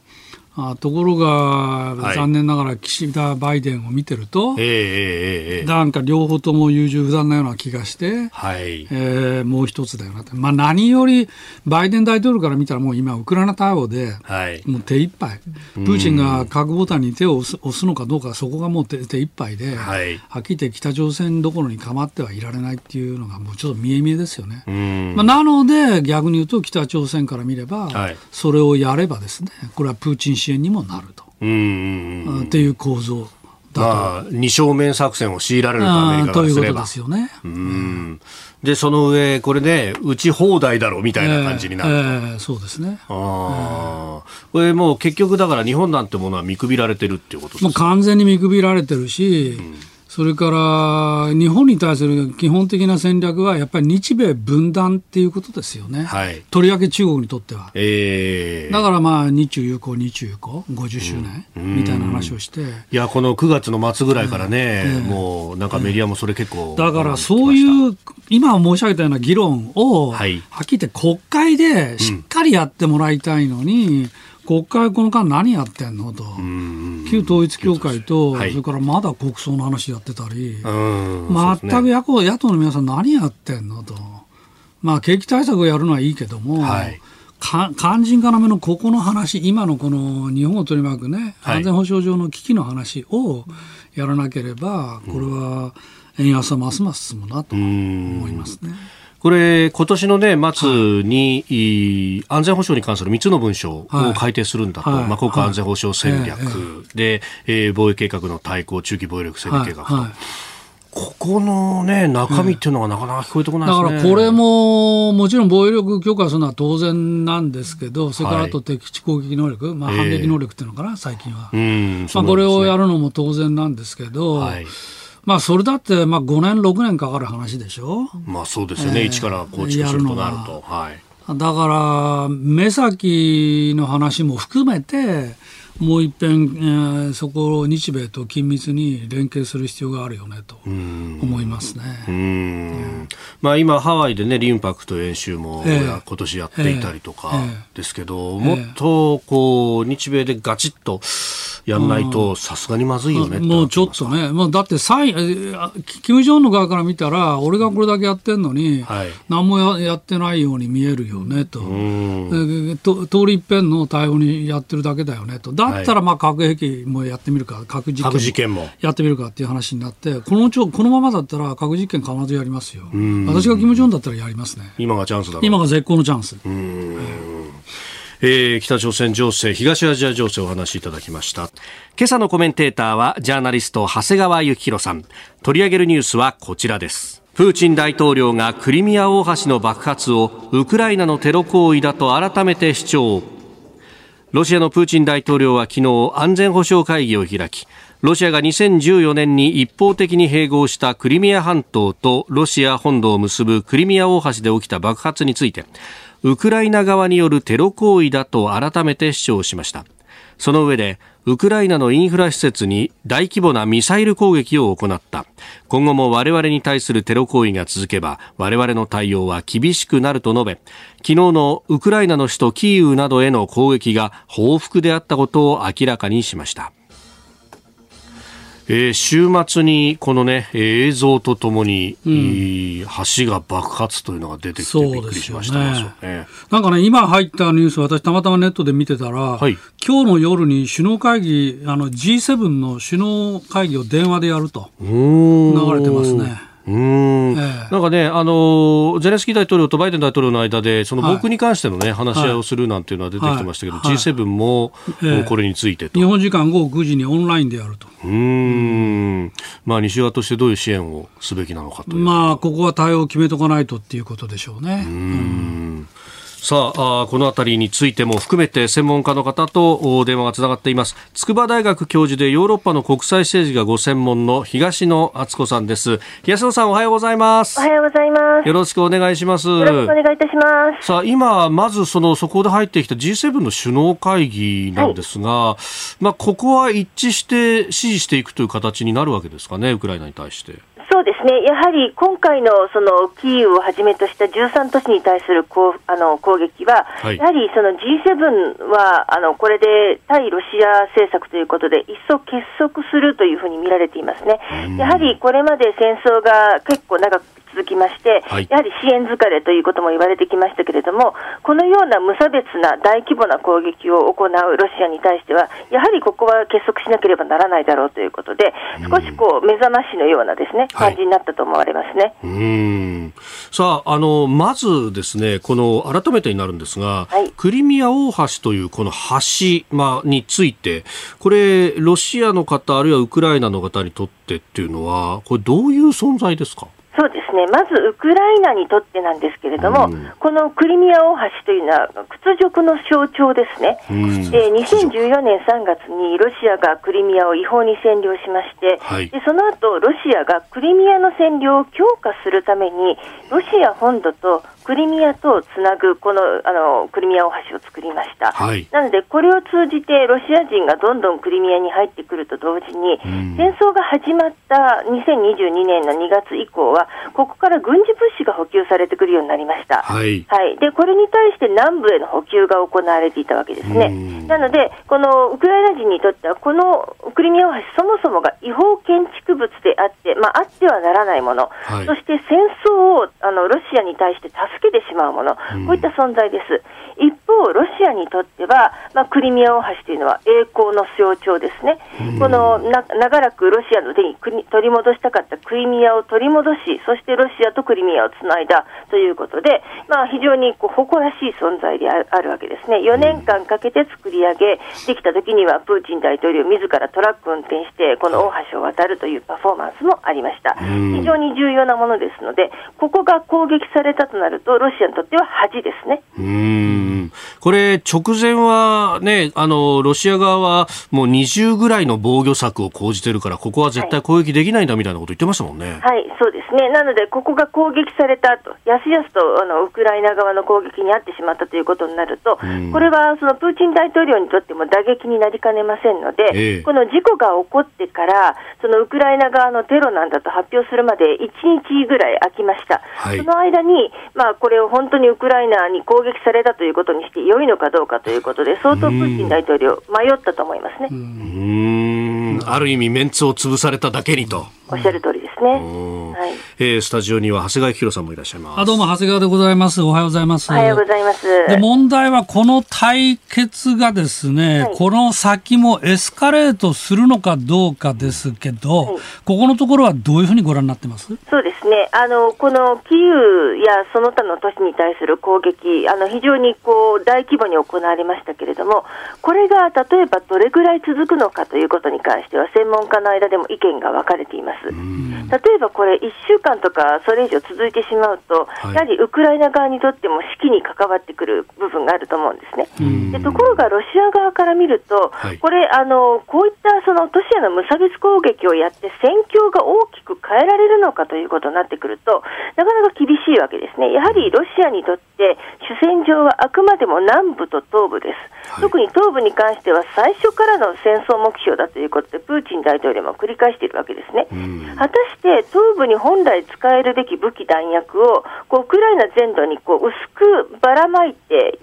あところが、残念ながら岸田、バイデンを見てると、はい、なんか両方とも優柔不断なような気がして、はい。えー、もう一つだよなと、まあ、何よりバイデン大統領から見たら、もう今、ウクライナ対応で、はい、もう手一杯、プーチンが核ボタンに手を押す押すのかどうか、そこがもう手手一杯で、はい、はっきり言って北朝鮮どころに構ってはいられないっていうのが、もうちょっと見え見えですよね。まあ、なので、逆に言うと、北朝鮮から見れば、はい、それをやればですね、これはプーチン支援にもなると。うんっていう構造まあ、二正面作戦を強いられるとアメリカということですよね。うん。で、その上、これね、打ち放題だろうみたいな感じになると、えーえー、そうですね。ああ、これもう結局だから日本なんてものは見くびられてるっていうことですか？もう完全に見くびられてるし、うんそれから日本に対する基本的な戦略はやっぱり日米分断っていうことですよね、はい、とりわけ中国にとっては。えー、だからまあ日中友好、日中友好、50周年みたいな話をして、いや、この9月の末ぐらいからね、えー、もうなんかメディアもそれ結構、だからそういう、今申し上げたような議論を、はい、はっきり言って国会でしっかりやってもらいたいのに、うん国会この間何やってんのと、旧統一教会と、はい、それからまだ国葬の話やってたり、全く野党野党の皆さん何やってんのと、まあ、景気対策をやるのはいいけども、はい、肝心要のここの話、今のこの日本を取り巻くね、安全保障上の危機の話をやらなければ、これは円安はますます進むなと思いますね。これ、今年の、ね、末に、はい、安全保障に関する3つの文書を改定するんだと、はい、まあ、国家安全保障戦略。で、えー、防衛計画の対抗、中期防衛力整備計画と。ここのね、中身っていうのがなかなか聞こえてこない、ね、だからこれも、もちろん防衛力強化するのは当然なんですけど、それからあと敵地攻撃能力、まあ、反撃能力っていうのかな、最近は。まあ、これをやるのも当然なんですけど、はいまあ、それだって、まあ、5年、6年かかる話でしょ？まあ、そうですよね、えー、一から構築するとなると。はい、だから、目先の話も含めて、もう一遍、えー、そこを日米と緊密に連携する必要があるよねと思いますね。うん、まあ、今、ハワイでね、リンパクト演習も、えー、今年やっていたりとかですけど、えー、もっとこう日米でガチッとやんないと、さすがにまずいよねもうちょっとね、まあ、だってサイ、金正恩の側から見たら、俺がこれだけやってんのに、はい、何もやってないように見えるよねと、と通り一遍の対応にやってるだけだよねと。だだったらまあ核兵器もやってみるか、核実験もやってみるかっていう話になって、このこのままだったら核実験必ずやりますよ。私がキム・ジョンだったらやりますね。今がチャンスだ今が絶好のチャンス。えー、北朝鮮情勢、東アジア情勢をお話しいただきました。今朝のコメンテーターは、ジャーナリスト、長谷川幸宏さん。取り上げるニュースはこちらです。プーチン大統領がクリミア大橋の爆発をウクライナのテロ行為だと改めて主張。ロシアのプーチン大統領は昨日安全保障会議を開き、ロシアが2014年に一方的に併合したクリミア半島とロシア本土を結ぶクリミア大橋で起きた爆発について、ウクライナ側によるテロ行為だと改めて主張しました。その上で、ウクライナのインフラ施設に大規模なミサイル攻撃を行った。今後も我々に対するテロ行為が続けば、我々の対応は厳しくなると述べ、昨日のウクライナの首都キーウなどへの攻撃が報復であったことを明らかにしました。えー、週末にこのね、映像とともに、うん、橋が爆発というのが出てきてびっくりしましたね、ね、なんかね、今入ったニュース、私たまたまネットで見てたら、はい、今日の夜に首脳会議、あの G7 の首脳会議を電話でやると流れてますね。うん、なんかね、あのゼレンスキー大統領とバイデン大統領の間で、その防空に関してのね、はい、話し合いをするなんていうのは出てきてましたけど、はい、G7 も、はい、これについて日本時間午後9時にオンラインでやると。うん、まあ、西側としてどういう支援をすべきなのかとまあ、ここは対応を決めとかないとっていうことでしょうね。うんさああこのあたりについても含めて専門家の方と電話がつながっています。筑波大学教授でヨーロッパの国際政治がご専門の東野敦子さんです。東野さんおはようございます。おはようございます。よろしくお願いします。よろしくお願いいたします。さあ今まずそのそこで入ってきた G7 の首脳会議なんですが、はい、まあここは一致して支持していくという形になるわけですかねウクライナに対してそうですね、やはり今回のそのキーウをはじめとした13都市に対するこうあの攻撃は、はい、やはりその G7 はあのこれで対ロシア政策ということで、一層結束するというふうに見られていますね。やはりこれまで戦争が結構長く続きまして、はい、やはり支援疲れということも言われてきましたけれども、このような無差別な大規模な攻撃を行うロシアに対しては、やはりここは結束しなければならないだろうということで、少しこう目覚ましのようなですね、感じになったと思われますね。はい、うん。さああの、まずですね、この改めてになるんですが、はい、クリミア大橋というこの橋、まあ、について、これ、ロシアの方、あるいはウクライナの方にとってっていうのは、これ、どういう存在ですか？そうですね、まずウクライナにとってなんですけれども、うん、このクリミア大橋というのは屈辱の象徴ですね、うん、で2014年3月にロシアがクリミアを違法に占領しまして、はい、でその後ロシアがクリミアの占領を強化するために、ロシア本土とクリミアとつなぐこのあのクリミア大橋を作りました、はい、なので、これを通じてロシア人がどんどんクリミアに入ってくると同時に、うん、戦争が始まった2022年の2月以降は、ここから軍事物資が補給されてくるようになりました、はい、はい、でこれに対して南部への補給が行われていたわけですね。なので、このウクライナ人にとっては、このクリミア大橋、そもそもが違法建築物であって、まあ、あってはならないもの、はい、そして戦争をあのロシアに対して助けてしまうもの、こういった存在です。一方、ロシアにとっては、まあ、クリミア大橋というのは栄光の象徴ですね、このな長らくロシアの手に取り戻したかったクリミアを取り戻し、そしてロシアとクリミアをつないだということで、まあ、非常にこう誇らしい存在であるわけですね、4年間かけて作り上げ、できたときにはプーチン大統領自らトラック運転して、この大橋を渡るというパフォーマンスもありました、非常に重要なものですので、ここが攻撃されたとなると、ロシアにとっては恥ですね。うんこれ、直前はね、あの、ロシア側はもう20ぐらいの防御策を講じてるから、ここは絶対攻撃できないんだみたいなこと言ってましたもんね。はい、はい、そうですね。なので、ここが攻撃されたと、やすやすとあのウクライナ側の攻撃に遭ってしまったということになると、これはそのプーチン大統領にとっても打撃になりかねませんので、えー、この事故が起こってから、そのウクライナ側のテロなんだと発表するまで1日ぐらい空きました。はい、その間に、まあ、これを本当にウクライナに攻撃されたということにして良いのかどうかということで、相当プーチン大統領、迷ったと思いますね。うんある意味、メンツを潰されただけにと。おっしゃる通りですね。ははい、えー、スタジオには長谷川博さんもいらっしゃいます。あどうも長谷川でございます。おはようございます。おはようございます。で問題はこの対決がですね、はい、この先もエスカレートするのかどうかですけど、はい、ここのところはどういうふうにご覧になってます？そうですね。あのこのキーウやその他の都市に対する攻撃、あの非常にこう大規模に行われましたけれども、これが例えばどれぐらい続くのかということに関しては専門家の間でも意見が分かれています。例えばこれ、1週間とかそれ以上続いてしまうと、はい、やはりウクライナ側にとっても士気に関わってくる部分があると思うんですね。でところが、ロシア側から見ると、はい、これあの、こういったその都市への無差別攻撃をやって、戦況が大きく変えられるのかということになってくると、なかなか厳しいわけですね。やはりロシアにとって、主戦場はあくまでも南部と東部です。はい、特に東部に関しては最初からの戦争目標だということで、プーチン大統領も繰り返しているわけですね。果たして東部に本来使えるべき武器弾薬をこうウクライナ全土にこう薄くばらまいて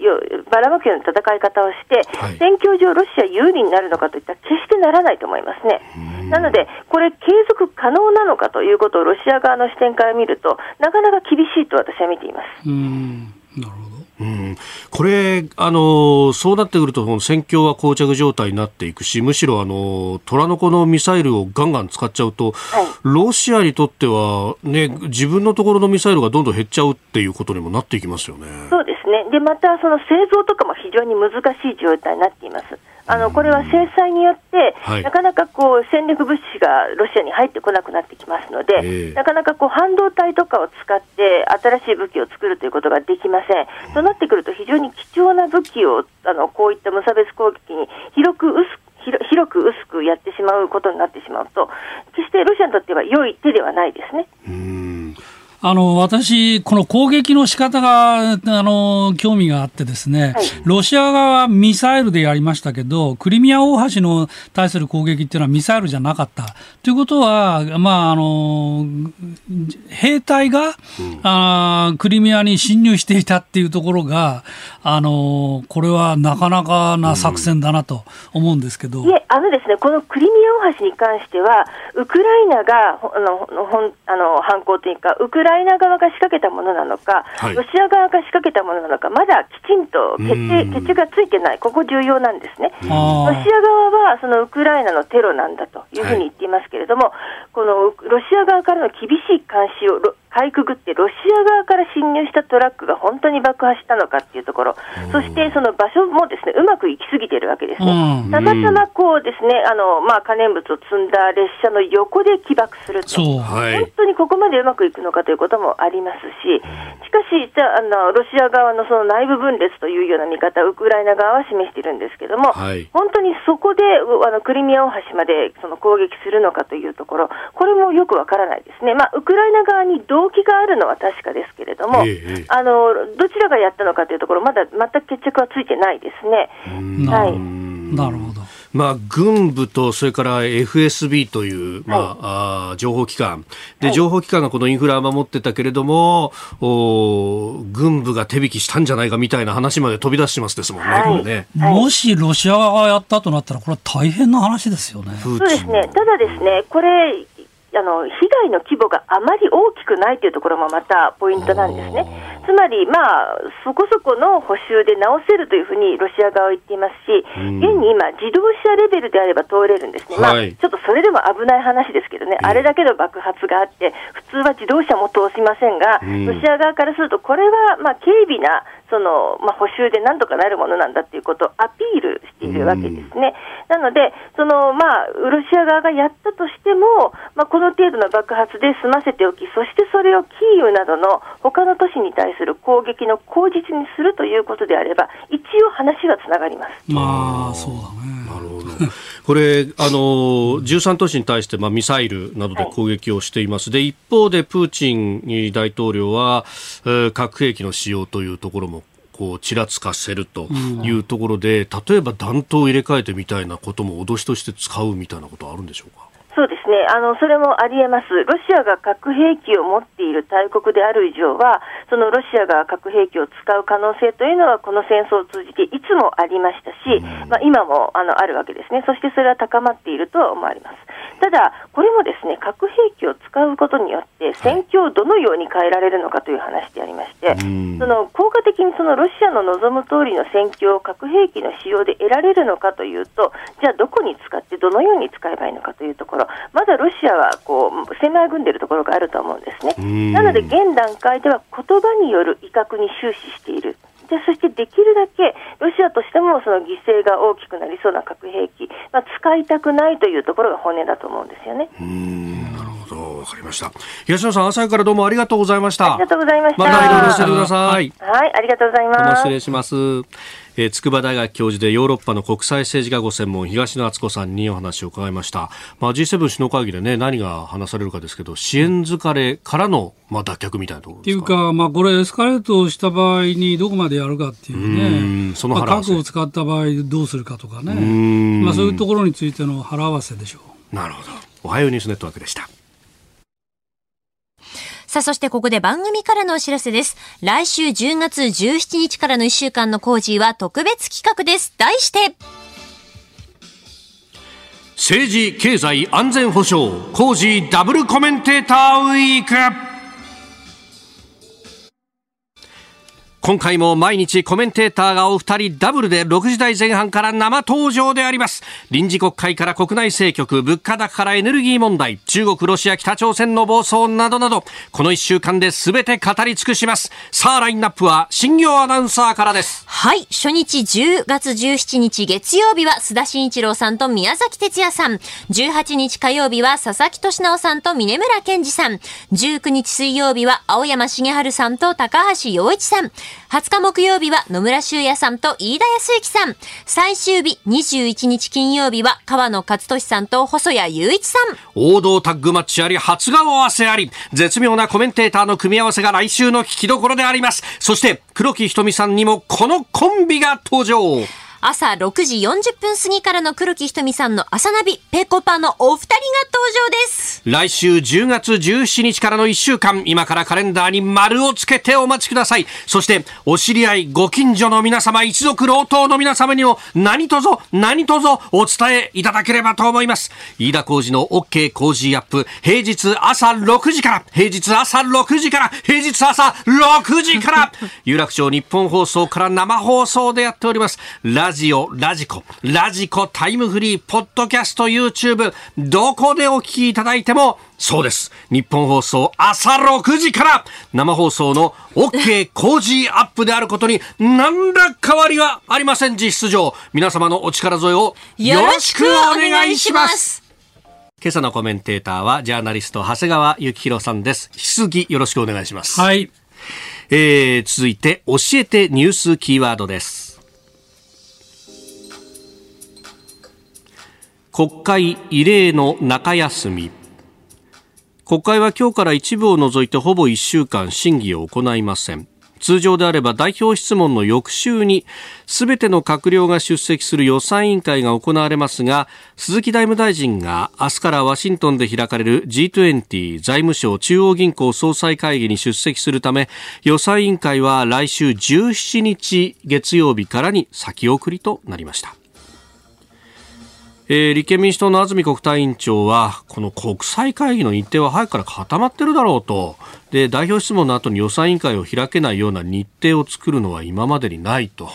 ばらまくような戦い方をして、はい、戦況上ロシア有利になるのかといったら決してならないと思いますね。なので、これ継続可能なのかということをロシア側の視点から見るとなかなか厳しいと私は見ています。うんなるほどうん、これ、あのそうなってくると、戦況は膠着状態になっていくし、むしろあの虎の子のミサイルをガンガン使っちゃうと、はい、ロシアにとっては、ね、自分のところのミサイルがどんどん減っちゃうっていうことにもなっていきますよね。そうですねでまたその製造とかも非常に難しい状態になっています。あのこれは制裁によって、はい、なかなかこう戦略物資がロシアに入ってこなくなってきますので、えー、なかなかこう半導体とかを使って新しい武器を作るということができません。となってくると非常に貴重な武器をあのこういった無差別攻撃に広く薄く広く薄くやってしまうことになってしまうと、決してロシアにとっては良い手ではないですね。あの、私、この攻撃の仕方が、あの、興味があってですね、はい、ロシア側はミサイルでやりましたけど、クリミア大橋の対する攻撃っていうのはミサイルじゃなかった。ということは、まあ、あの、兵隊が、うん、あクリミアに侵入していたっていうところが、あの、これはなかなかな作戦だなと思うんですけど。うん、いえ、あのですね、このクリミア大橋に関しては、ウクライナが、あの、ほんあの犯行というか、ウクライナ側が仕掛けたものなのか、はい、ロシア側が仕掛けたものなのか、まだきちんと決定決着がついてない、ここ重要なんですね。ロシア側はそのウクライナのテロなんだというふうに言っていますけれども、はい、このロシア側からの厳しい監視をかいくぐってロシア側から侵入したトラックが本当に爆破したのかっていうところ、そしてその場所もですねうまくいきすぎてるわけですね。たまたまこうですねあの、まあ、可燃物を積んだ列車の横で起爆すると、本当にここまでうまくいくのかということもありますし、しかし、じゃあのロシア側のその内部分裂というような見方、ウクライナ側は示しているんですけれども、はい、本当にそこであのクリミア大橋までその攻撃するのかというところ、これもよくわからないですね。まあ、ウクライナ側にど動機があるのは確かですけれども、ええ、あのどちらがやったのかというところ、まだ全く決着はついてないですね。はい、なるほど。まあ、軍部とそれから FSB という、まあ、はい、あ情報機関。で、情報機関がこのインフラを守ってたけれども、お軍部が手引きしたんじゃないかみたいな話まで飛び出してますですもんね、はい、ね。もしロシア側がやったとなったら、これは大変な話ですよね。そうですね。ただですね、これ、あの被害の規模があまり大きくないというところもまたポイントなんですね。つまり、まあ、そこそこの補修で直せるというふうにロシア側は言っていますし、現に今、自動車レベルであれば通れるんですね、まあ、ちょっとそれでも危ない話ですけどね、あれだけの爆発があって、普通は自動車も通しませんが、ロシア側からすると、これはまあ軽微なその、まあ、補修でなんとかなるものなんだということをアピールしているわけですね。なので、そのまあ、ロシア側がやったとしても、まあ、この程度の爆発で済ませておき、そしてそれをキーウなどの他の都市に対する攻撃の口実にするということであれば、一応話がつながります。まあ、そうだね。なるほど。これ、あの、13都市に対して、まあ、ミサイルなどで攻撃をしています。はい、で、一方で、プーチン大統領は、えー、核兵器の使用というところもこうちらつかせるというところで、例えば弾頭を入れ替えてみたいなことも脅しとして使うみたいなことはあるんでしょうか？そうですですね、あの、それもありえます。ロシアが核兵器を持っている大国である以上は、そのロシアが核兵器を使う可能性というのは、この戦争を通じていつもありましたし、まあ、今もあのあるわけですね。そしてそれは高まっているとは思われます。ただ、これもですね、核兵器を使うことによって、戦況をどのように変えられるのかという話でありまして、その効果的にそのロシアの望む通りの戦況を核兵器の使用で得られるのかというと、じゃあどこに使って、どのように使えばいいのかというところ、まだロシアはこう攻めあぐんでいるところがあると思うんですね。なので、現段階では言葉による威嚇に終始している。でそしてできるだけロシアとしてもその犠牲が大きくなりそうな核兵器、まあ、使いたくないというところが本音だと思うんですよね。なるほど、わかりました。東野さん、朝からどうもありがとうございました。ありがとうございました。またいろいろ教えてください。はい、ありがとうございます。失礼します。えー、筑波大学教授でヨーロッパの国際政治がご専門東野敦子さんにお話を伺いました、まあ、G7 首脳会議で、ね、何が話されるかですけど支援疲れからの、まあ、脱却みたいなところっていうか、まあ、これエスカレートした場合にどこまでやるかっていうね。そのまあ、核を使った場合どうするかとかね。まあ、そういうところについての腹合わせでしょう。なるほど。おはようニュースネットワークでしたさあ、そしてここで番組からのお知らせです。来週10月17日からの1週間のコージーは特別企画です。題して、政治、経済、安全保障、コージーダブルコメンテーターウィーク。今回も毎日コメンテーターがお二人ダブルで6時台前半から生登場であります。臨時国会から国内政局、物価高からエネルギー問題、中国、ロシア、北朝鮮の暴走などなど、この1週間で全て語り尽くします。さあ、ラインナップは新業アナウンサーからです。はい。初日10月17日月曜日は須田慎一郎さんと宮崎哲也さん。18日火曜日は佐々木俊直さんと峰村健二さん。19日水曜日は青山茂春さんと高橋洋一さん。20日木曜日は野村修也さんと飯田康之さん。最終日21日金曜日は川野勝利さんと細谷雄一さん。王道タッグマッチあり、初顔合わせあり、絶妙なコメンテーターの組み合わせが来週の聞きどころであります。そして、黒木瞳さんにもこのコンビが登場。朝6時40分過ぎからの黒木ひとみさんの朝ナビ、ペコパのお二人が登場です。来週10月17日からの1週間、今からカレンダーに丸をつけてお待ちください。そして、お知り合い、ご近所の皆様、一族老頭の皆様にも、何卒、何卒お伝えいただければと思います。飯田浩二の OK 工事アップ、平日朝6時から、平日朝6時から、平日朝6時から、有楽町日本放送から生放送でやっております。ラジオ、ラジコ、ラジコタイムフリー、ポッドキャスト、YouTube、どこでお聞きいただいても、そうです。日本放送朝6時から生放送の OK 工事アップであることに何ら変わりはありません。実質上、皆様のお力添えをよろしくお願いします。今朝のコメンテーターはジャーナリスト長谷川幸宏さんです。引き続きよろしくお願いします。はい。えー、続いて教えてニュースキーワードです。国会異例の中休み。国会は今日から一部を除いてほぼ1週間審議を行いません。通常であれば代表質問の翌週にすべての閣僚が出席する予算委員会が行われますが鈴木財務大臣が明日からワシントンで開かれる G20 財務省中央銀行総裁会議に出席するため予算委員会は来週17日月曜日からに先送りとなりました。えー、立憲民主党の安住国対委員長はこの国際会議の日程は早くから固まってるだろうとで代表質問の後に予算委員会を開けないような日程を作るのは今までにないと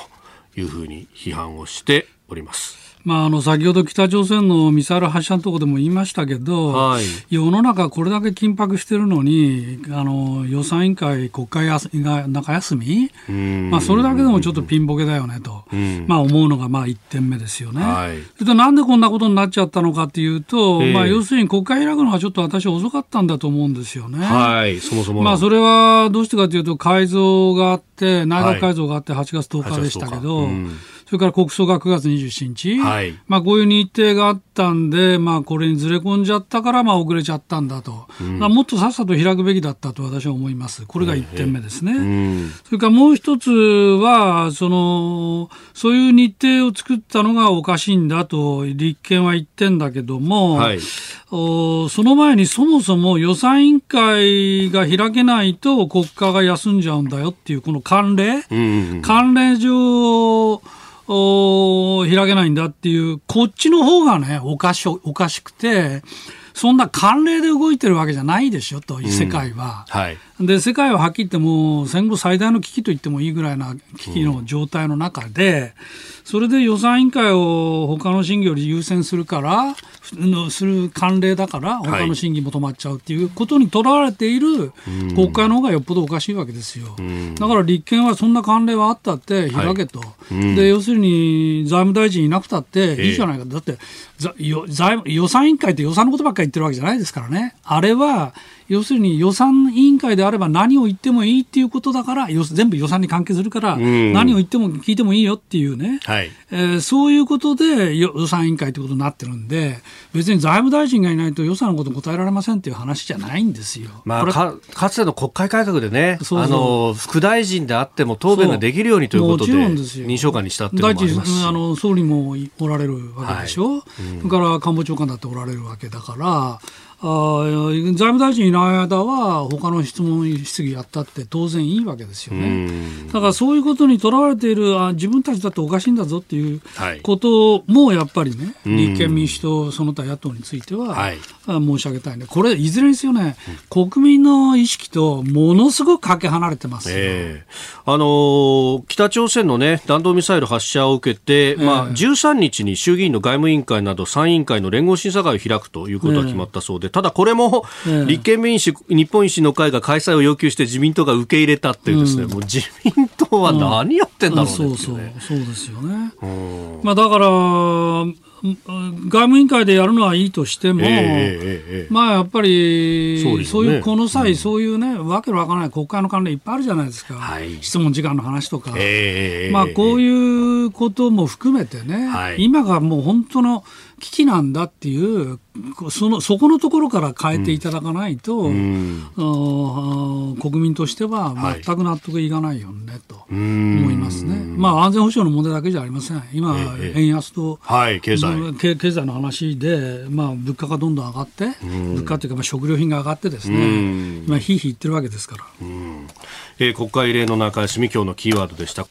いうふうに批判をしております。まあ、あの先ほど北朝鮮のミサイル発射のところでも言いましたけど、はい、世の中これだけ緊迫してるのにあの予算委員会、国会が中休み、まあ、それだけでもちょっとピンボケだよねと、まあ、思うのがまあ1点目ですよね。はい、それとなんでこんなことになっちゃったのかっていうと、まあ、要するに国会開くのがちょっと私遅かったんだと思うんですよね。はい、そもそもまあ、それはどうしてかというと改造があって、内閣改造があって8月10日でしたけど、はいそれから国葬が9月27日、はい、まあ、こういう日程があったんで、まあ、これにずれ込んじゃったから、まあ、遅れちゃったんだと、うん、もっとさっさと開くべきだったと私は思います、これが1点目ですね。うん、それからもう一つはその、そういう日程を作ったのがおかしいんだと、立憲は言ってんだけども、はい、おその前にそもそも予算委員会が開けないと国家が休んじゃうんだよっていう、この慣例、うん、慣例上、お開けないんだっていう、こっちの方がね、おかしおかしくて、そんな慣例で動いてるわけじゃないでしょと、世界は。うんはい、で、世界ははっきり言っても、戦後最大の危機と言ってもいいぐらいな危機の状態の中で、それで予算委員会を他の審議より優先するから、する慣例だから、他の審議も止まっちゃうっていうことにとらわれている国会の方がよっぽどおかしいわけですよ。だから立憲はそんな慣例はあったって開けと。で、要するに財務大臣いなくたっていいじゃないか。だって、予算委員会って予算のことばっかり言ってるわけじゃないですからね。あれは、要するに予算委員会であれば何を言ってもいいっていうことだから全部予算に関係するから、何を言っても聞いてもいいよっていうね、はい。えー、そういうことで予算委員会ということになってるんで別に財務大臣がいないと予算のこと答えられませんっていう話じゃないんですよ。まあ、かかつての国会改革でねあの副大臣であっても答弁ができるようにということで認証官にしたっていうのもありますあの総理もおられるわけでしょ、はい。うん、それから官房長官だっておられるわけだからあ財務大臣いない間は他の質問質疑やったって当然いいわけですよね。だからそういうことにとらわれているあ自分たちだっておかしいんだぞっていうこともやっぱりね、はい、立憲民主党その他野党については、はい、申し上げたいね。これいずれにせよね、うん、国民の意識とものすごくかけ離れてます、えー、あのー、北朝鮮のね弾道ミサイル発射を受けて、えー、まあ13日に衆議院の外務委員会など3委員会の連合審査会を開くということが決まったそうで。ただこれも立憲民主、日本維新の会が開催を要求して自民党が受け入れたっていうですね、うん、もう自民党は何やってんだろうね、うん、そうそう。そうですよね。まあだから外務委員会でやるのはいいとしても、えーえー、まあやっぱりそう、ね,、いうこの際、うん、そういうね、わけのわからない国会の関連いっぱいあるじゃないですか、はい、質問時間の話とか、えー、まあこういうことも含めてね、はい、今がもう本当の危機なんだっていうそのそこのところから変えていただかないと、うん、国民としては全く納得いかないよね、はい、と思いますね。まあ安全保障の問題だけじゃありません。今、え円安と、はい、経済経済の話で、まあ、物価がどんどん上がって、物価というかまあ食料品が上がってですね、今ひいひい言ってるわけですから。えー、国会異例の中休み今日のキーワードでした。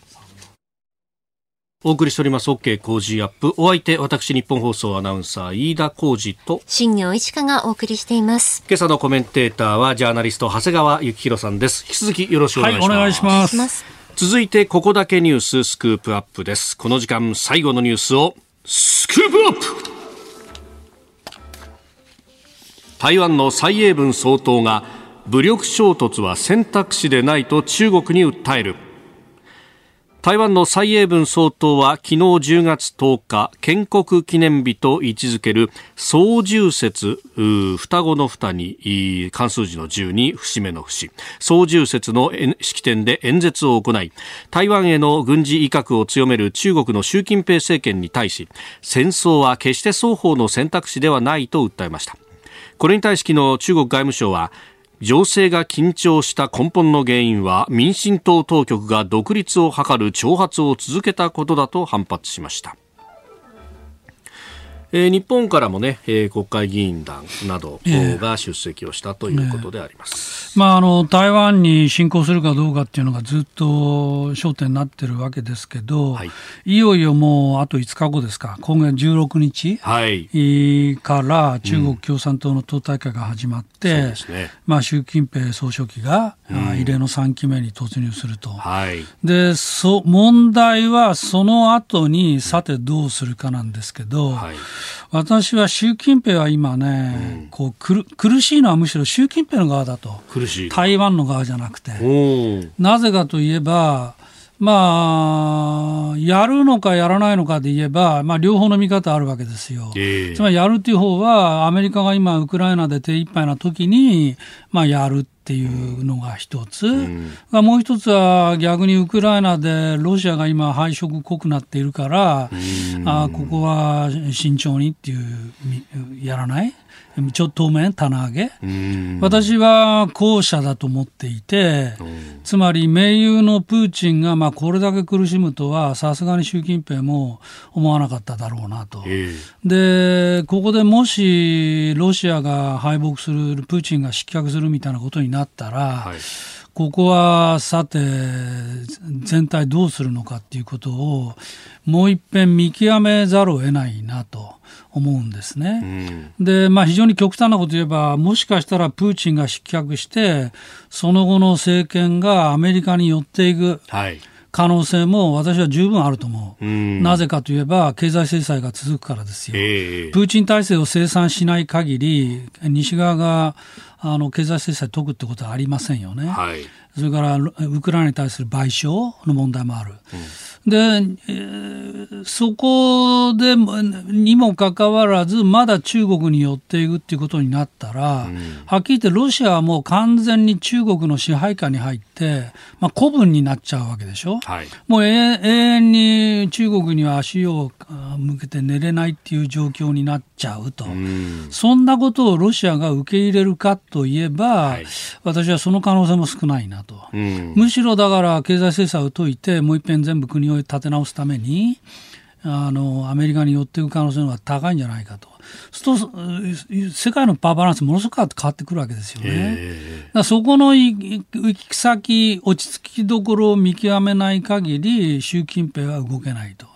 お送りしております。OK 工事アップ。お相手私日本放送アナウンサー飯田浩二と新業一華がお送りしています。今朝のコメンテーターはジャーナリスト長谷川幸宏さんです。引き続きよろしくお願いします、はい、お願いします。続いてここだけニューススクープアップです。この時間最後のニュースをスクープアップ。台湾の蔡英文総統が武力衝突は選択肢でないと中国に訴える台湾の蔡英文総統は昨日10月10日建国記念日と位置づける総重節双子の双に関数字の10に節目の節。総重節の式典で演説を行い台湾への軍事威嚇を強める中国の習近平政権に対し戦争は決して双方の選択肢ではないと訴えました。これに対し昨日中国外務省は情勢が緊張した根本の原因は民進党当局が独立を図る挑発を続けたことだと反発しました。えー、日本からもね、えー、国会議員団などが出席をしたということであります、えー、まあ、あの台湾に侵攻するかどうかっていうのがずっと焦点になってるわけですけど、はい、いよいよもうあと5日後ですか、今月16日、はい、から中国共産党の党大会が始まって、うんね、まあ、習近平総書記が、うん、異例の3期目に突入すると、はい、でそ問題はその後にさてどうするかなんですけど、はい私は習近平は今ね、うん、こう苦苦しいのはむしろ習近平の側だと。苦しい。台湾の側じゃなくて。なぜかといえば、まあ、やるのかやらないのかで言えば、まあ、両方の見方あるわけですよ。えー、つまりやるっていう方は、アメリカが今、ウクライナで手一杯な時に、まあ、やるっっていうのが一つ、うん、もう一つは逆にウクライナでロシアが今敗色濃くなっているから、うん、あここは慎重にっていうやらない？ちょっと当面棚上げ。私は後者だと思っていてつまり盟友のプーチンがまあこれだけ苦しむとはさすがに習近平も思わなかっただろうなと。でここでもしロシアが敗北するプーチンが失脚するみたいなことになったら、はい。ここはさて全体どうするのかっていうことをもう一遍見極めざるを得ないなと思うんですね。うん、で、まあ非常に極端なこと言えば、もしかしたらプーチンが失脚して、その後の政権がアメリカに寄っていく。可能性も私は十分あると思う、うん、なぜかといえば、経済制裁が続くからですよ、えー、プーチン体制を清算しない限り、西側があの経済制裁解くってことはありませんよね、はい、それからウクライナに対する賠償の問題もある。うんで、えー、そこでにもかかわらず、まだ中国に寄っていくっていうことになったら、うん、はっきり言ってロシアはもう完全に中国の支配下に入って、まあ、古文になっちゃうわけでしょ。はい、もう永遠に中国には足を向けて寝れないっていう状況になっちゃうと。うん、そんなことをロシアが受け入れるかといえば、はい、私はその可能性も少ないなと。うん、むしろだから経済制裁を解いて、もう一遍全部国を立て直すためにあのアメリカに寄っていく可能性の方が高いんじゃないかと。そうすると世界のパワーバランスものすごく変わってくるわけですよね。だそこの行き先落ち着きどころを見極めない限り習近平は動けないと。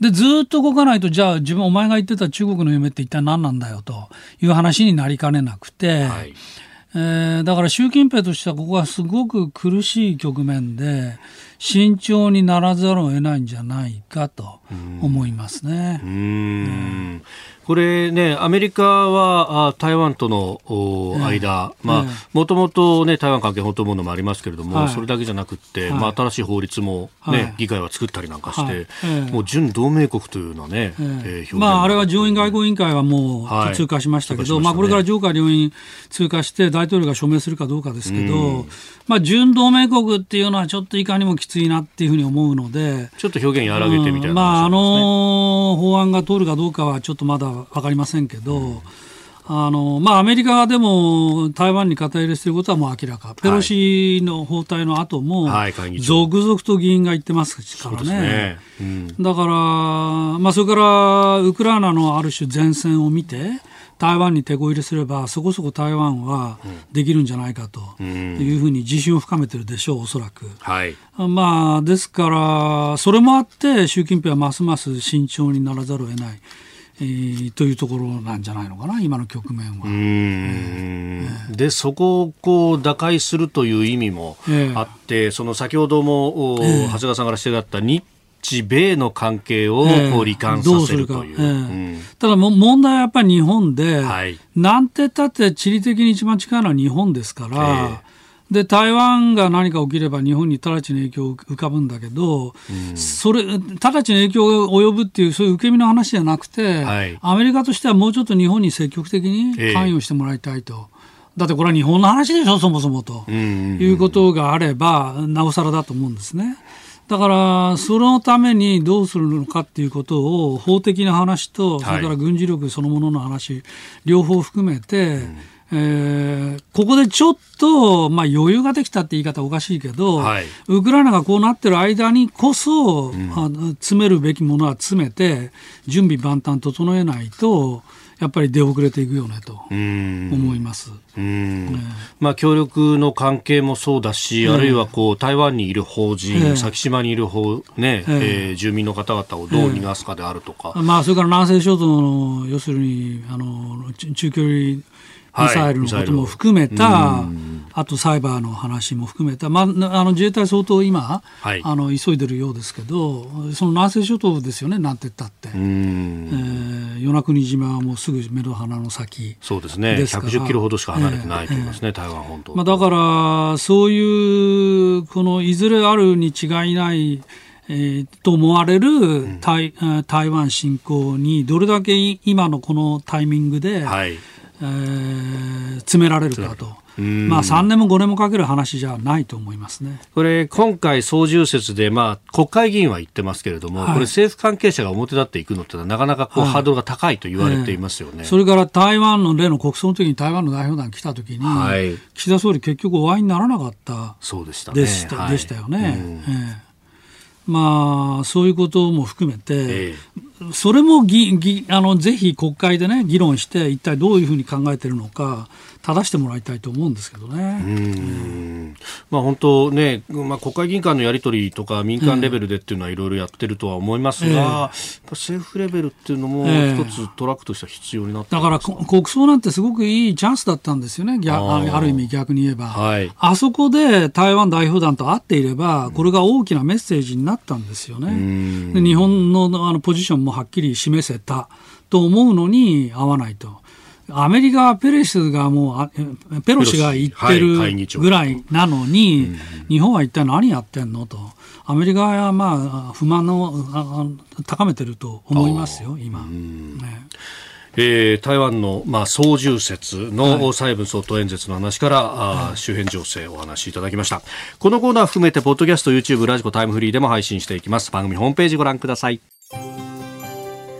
でずっと動かないとじゃあ自分お前が言ってた中国の夢って一体何なんだよという話になりかねなくて。はいえー、だから習近平としてはここはすごく苦しい局面で慎重にならざるを得ないんじゃないかと思いますね。うん、これね、アメリカは台湾との間、もともとね、台湾関係本当ものもありますけれども、はい、それだけじゃなくて、はい、まあ、新しい法律もね、はい、議会は作ったりなんかして、もう準同盟国というのはね、えー、えー、まあ、あれは上院外交委員会はもう通過しましたけど、まあ、これから上下両院通過して大統領が署名するかどうかですけど、まあ、準同盟国っていうのはちょっといかにもきついなっていうふうに思うので、ちょっと表現和らげてみたいな、ね、まあ、あの法案が通るかどうかはちょっとまだ分かりませんけど、うん、あのまあ、アメリカでも台湾に肩入れしていることはもう明らか、ペロシの包帯の後も、続々と議員が言ってますからね、ね。うん、だから、まあ、それからウクライナのある種前線を見て、台湾に手こ入れすればそこそこ台湾はできるんじゃないかというふうに自信を深めてるでしょう、おそらく。はい、まあ、ですから、それもあって習近平はますます慎重にならざるを得ない。えー、というところなんじゃないのかな、今の局面は。えー、で、そこをこう打開するという意味もあって、えー、その先ほども、えー、長谷川さんからしてがった日日米の関係をこう罹患させるという。えーうん、ただ問題はやっぱり日本で、はい、なんてったって地理的に一番近いのは日本ですから、えーで台湾が何か起きれば日本に直ちに影響を浮かぶんだけど、うん、それ直ちに影響が及ぶっていうそういう受け身の話じゃなくて、はい、アメリカとしてはもうちょっと日本に積極的に関与してもらいたいと。えーだってこれは日本の話でしょ、そもそもと、いうことがあれば、なおさらだと思うんですね。だから、そのためにどうするのかっていうことを、法的な話と、それから軍事力そのものの話、両方含めて、えー、ここでちょっと、まあ、余裕ができたって言い方おかしいけど、はい、ウクライナがこうなってる間にこそ、うん、詰めるべきものは詰めて、準備万端整えないと、やっぱり出遅れていくよねと思います。まあ、協力の関係もそうだし、あるいはこう台湾にいる法人、先島にいる法、ねええ。住民の方々をどう逃がすかであるとか、まあ、それから南西諸島の要するにあの中距離ミサイルのことも含めた、はい、あとサイバーの話も含めた、まあ、あの自衛隊相当今、はい、あの急いでるようですけど、その南西諸島ですよね、なんて言ったって、えー、与那国島はもうすぐ目の鼻の先そうですね、110キロほどしか離れてないと言いますね、えー、台湾本島。まあ、だから、そういう、このいずれあるに違いない、えー、と思われる台,、台湾侵攻にどれだけ今のこのタイミングで、はいえー、詰められるかと。まあ3年も5年もかける話じゃないと思いますね。これ、今回、操縦説で、まあ、国会議員は言ってますけれども、はい、これ、政府関係者が表立っていくのってなかなかこう、はい、ハードルが高いと言われていますよね、えー、それから台湾の例の国葬の時に台湾の代表団来た時に、はい、岸田総理、結局お会いにならなかったそうでしたね。でしたよね。えー、まあ、そういうことも含めて、えー、それもぎぎあのぜひ国会でね、議論して、一体どういうふうに考えているのか、正してもらいたいと思うんですけどね。まあ、本当ね、まあ、国会議員間のやり取りとか民間レベルでっていうのはいろいろやってるとは思いますが、えー、政府レベルっていうのも一つトラックとしては必要になって、だから国葬なんてすごくいいチャンスだったんですよね、あある意味逆に言えば、はい、あそこで台湾代表団と会っていれば、これが大きなメッセージになったんですよね。で日本のあのポジションもはっきり示せたと思うのに合わないと。アメリカはペレスがもう、ペロシが言ってるぐらいなのに、日本は一体何やってんのと。アメリカはまあ不満を高めてると思いますよ、今。ねえー、台湾の、まあ、操縦説の蔡英総統演説の話から、はい、あ周辺情勢をお話しいただきました。このコーナー含めて、ポッドキャスト、YouTube、ラジコ、タイムフリーでも配信していきます。番組ホームページご覧ください。